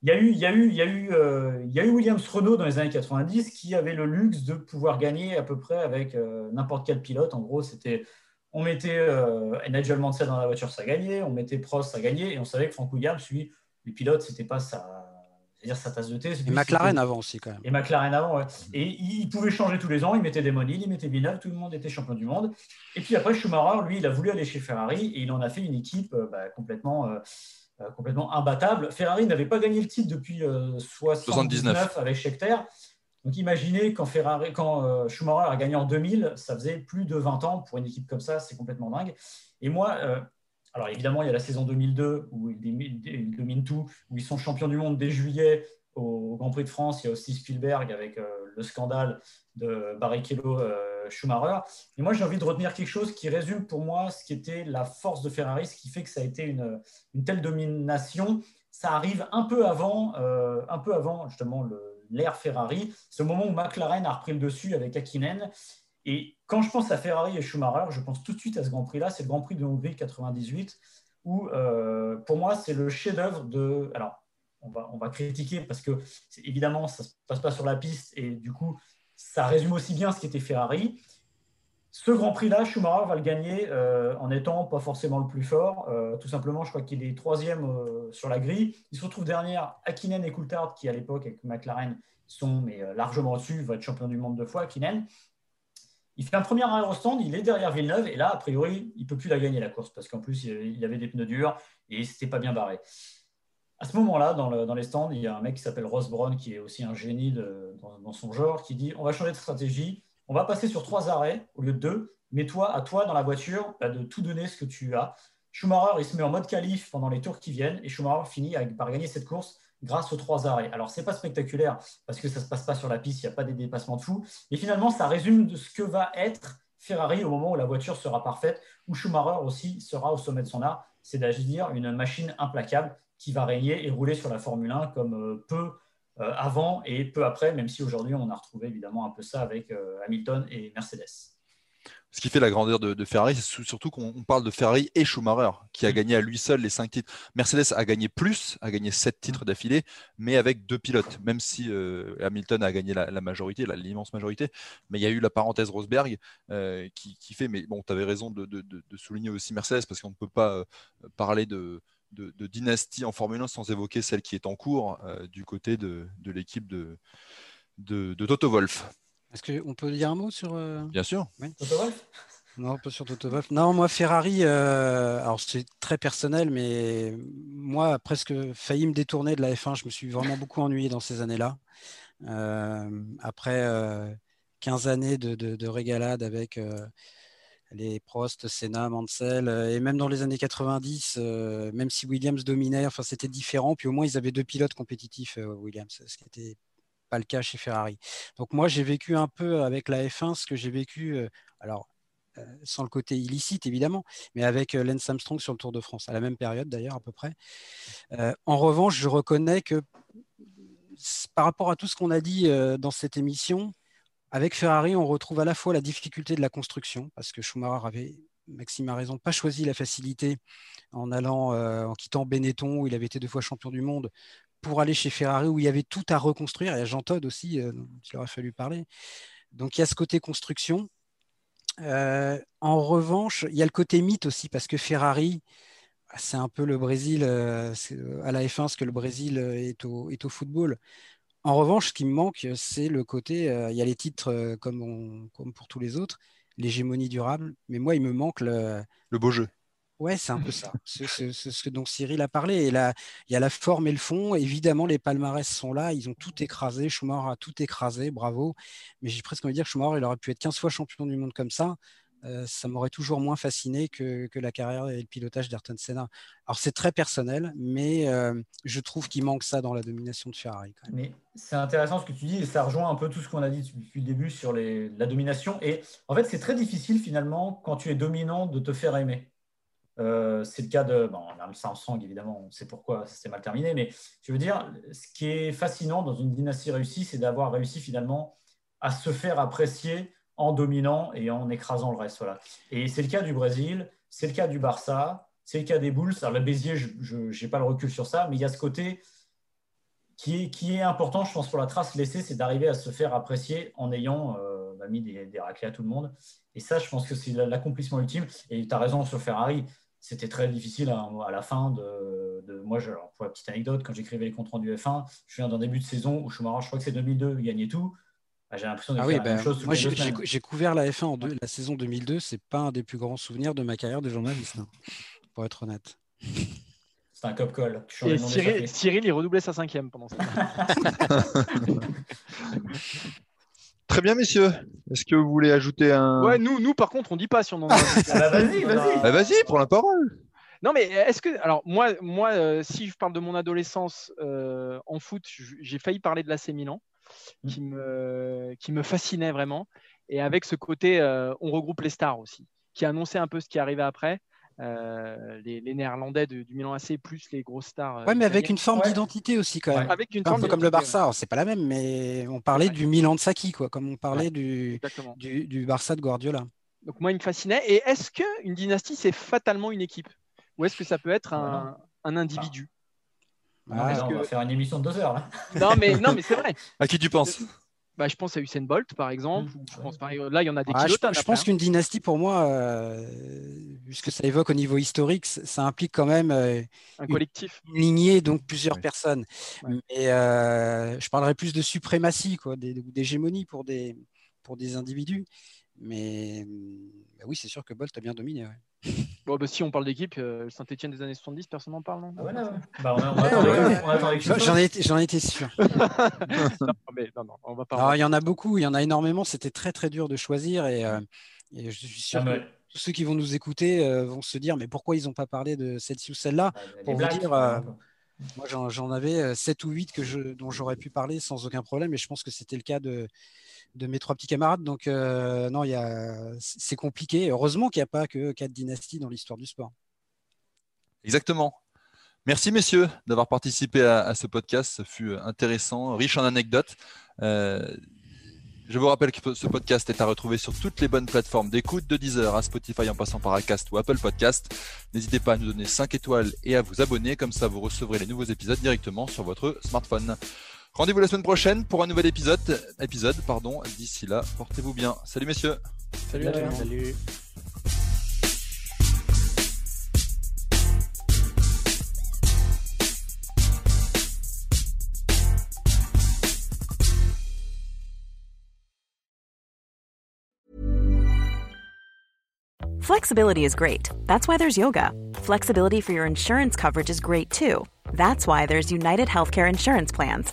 Il y a eu, il y a eu, il y a eu, euh, il y a eu Williams Renault dans les années 90 qui avait le luxe de pouvoir gagner à peu près avec euh, n'importe quel pilote. En gros, c'était on mettait euh, Nigel Mansell dans la voiture, ça gagnait. On mettait Prost, ça gagnait. Et on savait que Frank Williams, lui, les pilotes, c'était pas sa, dire sa tasse de thé. Et McLaren avant aussi quand même. Et McLaren avant, ouais. Et il pouvait changer tous les ans. Il mettait des Hill, il mettait Villeneuve, tout le monde était champion du monde. Et puis après Schumacher, lui, il a voulu aller chez Ferrari et il en a fait une équipe bah, complètement euh, complètement imbattable. Ferrari n'avait pas gagné le titre depuis 1979 euh, avec Scheckter. Donc imaginez quand, Ferrari, quand euh, Schumacher a gagné en 2000, ça faisait plus de 20 ans pour une équipe comme ça, c'est complètement dingue. Et moi, alors évidemment, il y a la saison 2002 où ils, dominent tout, où ils sont champions du monde dès juillet au Grand Prix de France. Il y a aussi Spielberg avec le scandale de Barrichello Schumacher. Et moi, j'ai envie de retenir quelque chose qui résume pour moi ce qui était la force de Ferrari, ce qui fait que ça a été une, telle domination. Ça arrive un peu avant, euh, un peu avant justement l'ère Ferrari, ce moment où McLaren a repris le dessus avec Hakkinen. Et quand je pense à Ferrari et Schumacher, je pense tout de suite à ce Grand Prix-là, c'est le Grand Prix de Hongrie 98, où euh, pour moi, c'est le chef-d'œuvre de. Alors, on va, on va critiquer parce que évidemment, ça ne se passe pas sur la piste et du coup, ça résume aussi bien ce qu'était Ferrari. Ce Grand Prix-là, Schumacher va le gagner euh, en étant pas forcément le plus fort. Euh, tout simplement, je crois qu'il est troisième euh, sur la grille. Il se retrouve derrière Akinen et Coulthard, qui à l'époque, avec McLaren, sont largement au-dessus, va être champion du monde deux fois, Kinen. Il fait un premier arrêt au stand, il est derrière Villeneuve, et là, a priori, il peut plus la gagner la course, parce qu'en plus, il avait des pneus durs et il s'était pas bien barré. À ce moment-là, dans, les stands, il y a un mec qui s'appelle Ross Brown, qui est aussi un génie dans, son genre, qui dit on va changer de stratégie, on va passer sur trois arrêts au lieu de deux, mais toi, à toi, dans la voiture, bah, de tout donner ce que tu as. Schumacher, il se met en mode qualif pendant les tours qui viennent, et Schumacher finit par gagner cette course grâce aux trois arrêts. Alors, ce n'est pas spectaculaire parce que ça ne se passe pas sur la piste, il n'y a pas des dépassements de fou. Mais finalement, ça résume de ce que va être Ferrari au moment où la voiture sera parfaite, où Schumacher aussi sera au sommet de son art. C'est dire une machine implacable qui va régner et rouler sur la Formule 1 comme euh, peu euh, avant et peu après, même si aujourd'hui on a retrouvé évidemment un peu ça avec euh, Hamilton et Mercedes ce qui fait la grandeur de, Ferrari, c'est surtout qu'on parle de Ferrari et Schumacher, qui a mm. gagné à lui seul les cinq titres. Mercedes a gagné plus, a gagné sept titres mm. d'affilée, mais avec deux pilotes, même si euh, Hamilton a gagné la, majorité, l'immense majorité. Mais il y a eu la parenthèse Rosberg euh, qui, fait, mais bon, tu avais raison de, souligner aussi Mercedes, parce qu'on ne peut pas euh, parler de, dynastie en Formule 1 sans évoquer celle qui est en cours du côté de, l'équipe de, Toto Wolff. Est-ce qu'on peut dire un mot sur. Euh, Bien sûr. Toto Wolf Non, pas sur Toto Wolf. Non, moi, Ferrari, euh, alors c'est très personnel, mais moi, presque failli me détourner de la F1. Je me suis vraiment beaucoup ennuyé dans ces années-là. Euh, après 15 années de, régalade avec les Prost, Senna, Mansell, et même dans les années 90, même si Williams dominait, enfin c'était différent. Puis au moins ils avaient deux pilotes compétitifs, Williams, ce qui était pas le cas chez Ferrari. Donc moi, j'ai vécu un peu avec la F1 ce que j'ai vécu, euh, alors euh, sans le côté illicite évidemment, mais avec euh, Lance Armstrong sur le Tour de France, à la même période d'ailleurs à peu près. en revanche, je reconnais que par rapport à tout ce qu'on a dit dans cette émission, avec Ferrari, on retrouve à la fois la difficulté de la construction, parce que Schumacher avait Maxime a raison, pas choisi la facilité en allant, en quittant Benetton où il avait été deux fois champion du monde pour aller chez Ferrari où il y avait tout à reconstruire. Il y a Jean Todt aussi, euh, il aurait fallu parler. Donc il y a ce côté construction. Euh, en revanche, il y a le côté mythe aussi, parce que Ferrari, c'est un peu le Brésil euh, à la F1, ce que le Brésil est au football. En revanche, ce qui me manque, c'est le côté, il y a les titres comme, comme pour tous les autres, l'hégémonie durable, mais moi, il me manque le, le beau jeu. Ouais, c'est un peu ça. C'est ce dont Cyril a parlé. Et là, il y a la forme et le fond. Évidemment, les palmarès sont là. Ils ont tout écrasé. Schumacher a tout écrasé. Bravo. Mais j'ai presque envie de dire que Schumacher, il aurait pu être 15 fois champion du monde comme ça. Euh, ça m'aurait toujours moins fasciné que, la carrière et le pilotage d'Ayrton Senna. Alors, c'est très personnel, mais euh, je trouve qu'il manque ça dans la domination de Ferrari. Mais c'est intéressant ce que tu dis et ça rejoint un peu tout ce qu'on a dit depuis le début sur la domination. Et en fait, c'est très difficile finalement, quand tu es dominant, de te faire aimer. Euh, c'est le cas de. Bon, on a ça en sang, évidemment, on sait pourquoi ça s'est mal terminé, mais je veux dire, ce qui est fascinant dans une dynastie réussie, c'est d'avoir réussi finalement à se faire apprécier en dominant et en écrasant le reste. Voilà. Et c'est le cas du Brésil, c'est le cas du Barça, c'est le cas des Bulls. Alors, le Béziers, je n'ai pas le recul sur ça, mais il y a ce côté qui est, important, je pense, pour la trace laissée, c'est d'arriver à se faire apprécier en ayant euh, bah, mis des, des raclés à tout le monde. Et ça, je pense que c'est l'accomplissement ultime. Et tu as raison sur Ferrari c'était très difficile à, la fin de, moi je, pour la petite anecdote quand j'écrivais les comptes rendus F1 je viens d'un début de saison où Schumacher je crois que c'est 2002 il gagnait tout j'ai l'impression de ah faire la même ben, chose moi j'ai couvert la F1 en la saison 2002 c'est pas un des plus grands souvenirs de ma carrière de journaliste hein, pour être honnête c'est un cop call et Cyril, Cyril, il redoublait sa cinquième pendant ça Très bien, messieurs. Est-ce que vous voulez ajouter un. Ouais, nous, nous par contre, on dit pas si on en a. Ah bah, vas-y, vas-y. Bah, vas-y, prends la parole. Non, mais est-ce que. Alors, moi, moi euh, si je parle de mon adolescence euh, en foot, j'ai failli parler de l'AC Milan. Qui me, qui me fascinait vraiment. Et avec ce côté, euh, on regroupe les stars aussi, qui annonçait un peu ce qui arrivait après. Euh, les, Néerlandais du Milan AC plus les grosses stars. Euh, ouais, mais avec une forme d'identité aussi quand même. Avec une un peu comme le Barça, c'est pas la même, mais on parlait du Milan de Saki, quoi, comme on parlait du, du, Barça de Guardiola. Donc moi, il me fascinait. Et est-ce qu'une dynastie, c'est fatalement une équipe? Ou est-ce que ça peut être un, un individu? Ah. On va faire une émission de deux heures là. Non mais, non, mais c'est vrai. À qui tu penses bah, je pense à Usain Bolt, par exemple. Mmh, je pense, là, il y en a des Ah, je, pense hein. qu'une dynastie, pour moi, euh, vu ce que ça évoque au niveau historique, ça ça implique quand même euh, un collectif. une lignée, donc plusieurs Oui. personnes. Ouais. Mais euh, je parlerais plus de suprématie, quoi, d'hégémonie pour des, pour des individus. Mais bah oui, c'est sûr que Bolt a bien dominé. ouais. Bon, bah, si on parle d'équipe, euh, le Saint-Etienne des années 70, personne n'en parle, non Ah, voilà. Bah, J'en été sûr. non, mais, non, non, on va pas. Alors, il y en a beaucoup, il y en a énormément. C'était très, très dur de choisir. Et, euh, et je suis sûr Ah, mais- que tous ceux qui vont nous écouter euh, vont se dire mais pourquoi ils n'ont pas parlé de celle-ci ou celle-là? Les pour vous dire, euh. Moi, j'en, j'en avais 7 ou 8 que je, dont j'aurais pu parler sans aucun problème, et je pense que c'était le cas de, de mes trois petits camarades. Donc, euh, non, c'est compliqué. Heureusement qu'il n'y a pas que quatre dynasties dans l'histoire du sport. Exactement. Merci messieurs d'avoir participé à, ce podcast. Ce fut intéressant, riche en anecdotes. Euh, je vous rappelle que ce podcast est à retrouver sur toutes les bonnes plateformes d'écoute de Deezer à Spotify en passant par Acast ou Apple Podcast. N'hésitez pas à nous donner 5 étoiles et à vous abonner, comme ça vous recevrez les nouveaux épisodes directement sur votre smartphone. Rendez-vous la semaine prochaine pour un nouvel épisode. épisode pardon. D'ici là, portez-vous bien. Salut messieurs. Salut, Adrien. Salut. Flexibility is great. That's why there's yoga. Flexibility for your insurance coverage is great too. That's why there's United Healthcare Insurance Plans.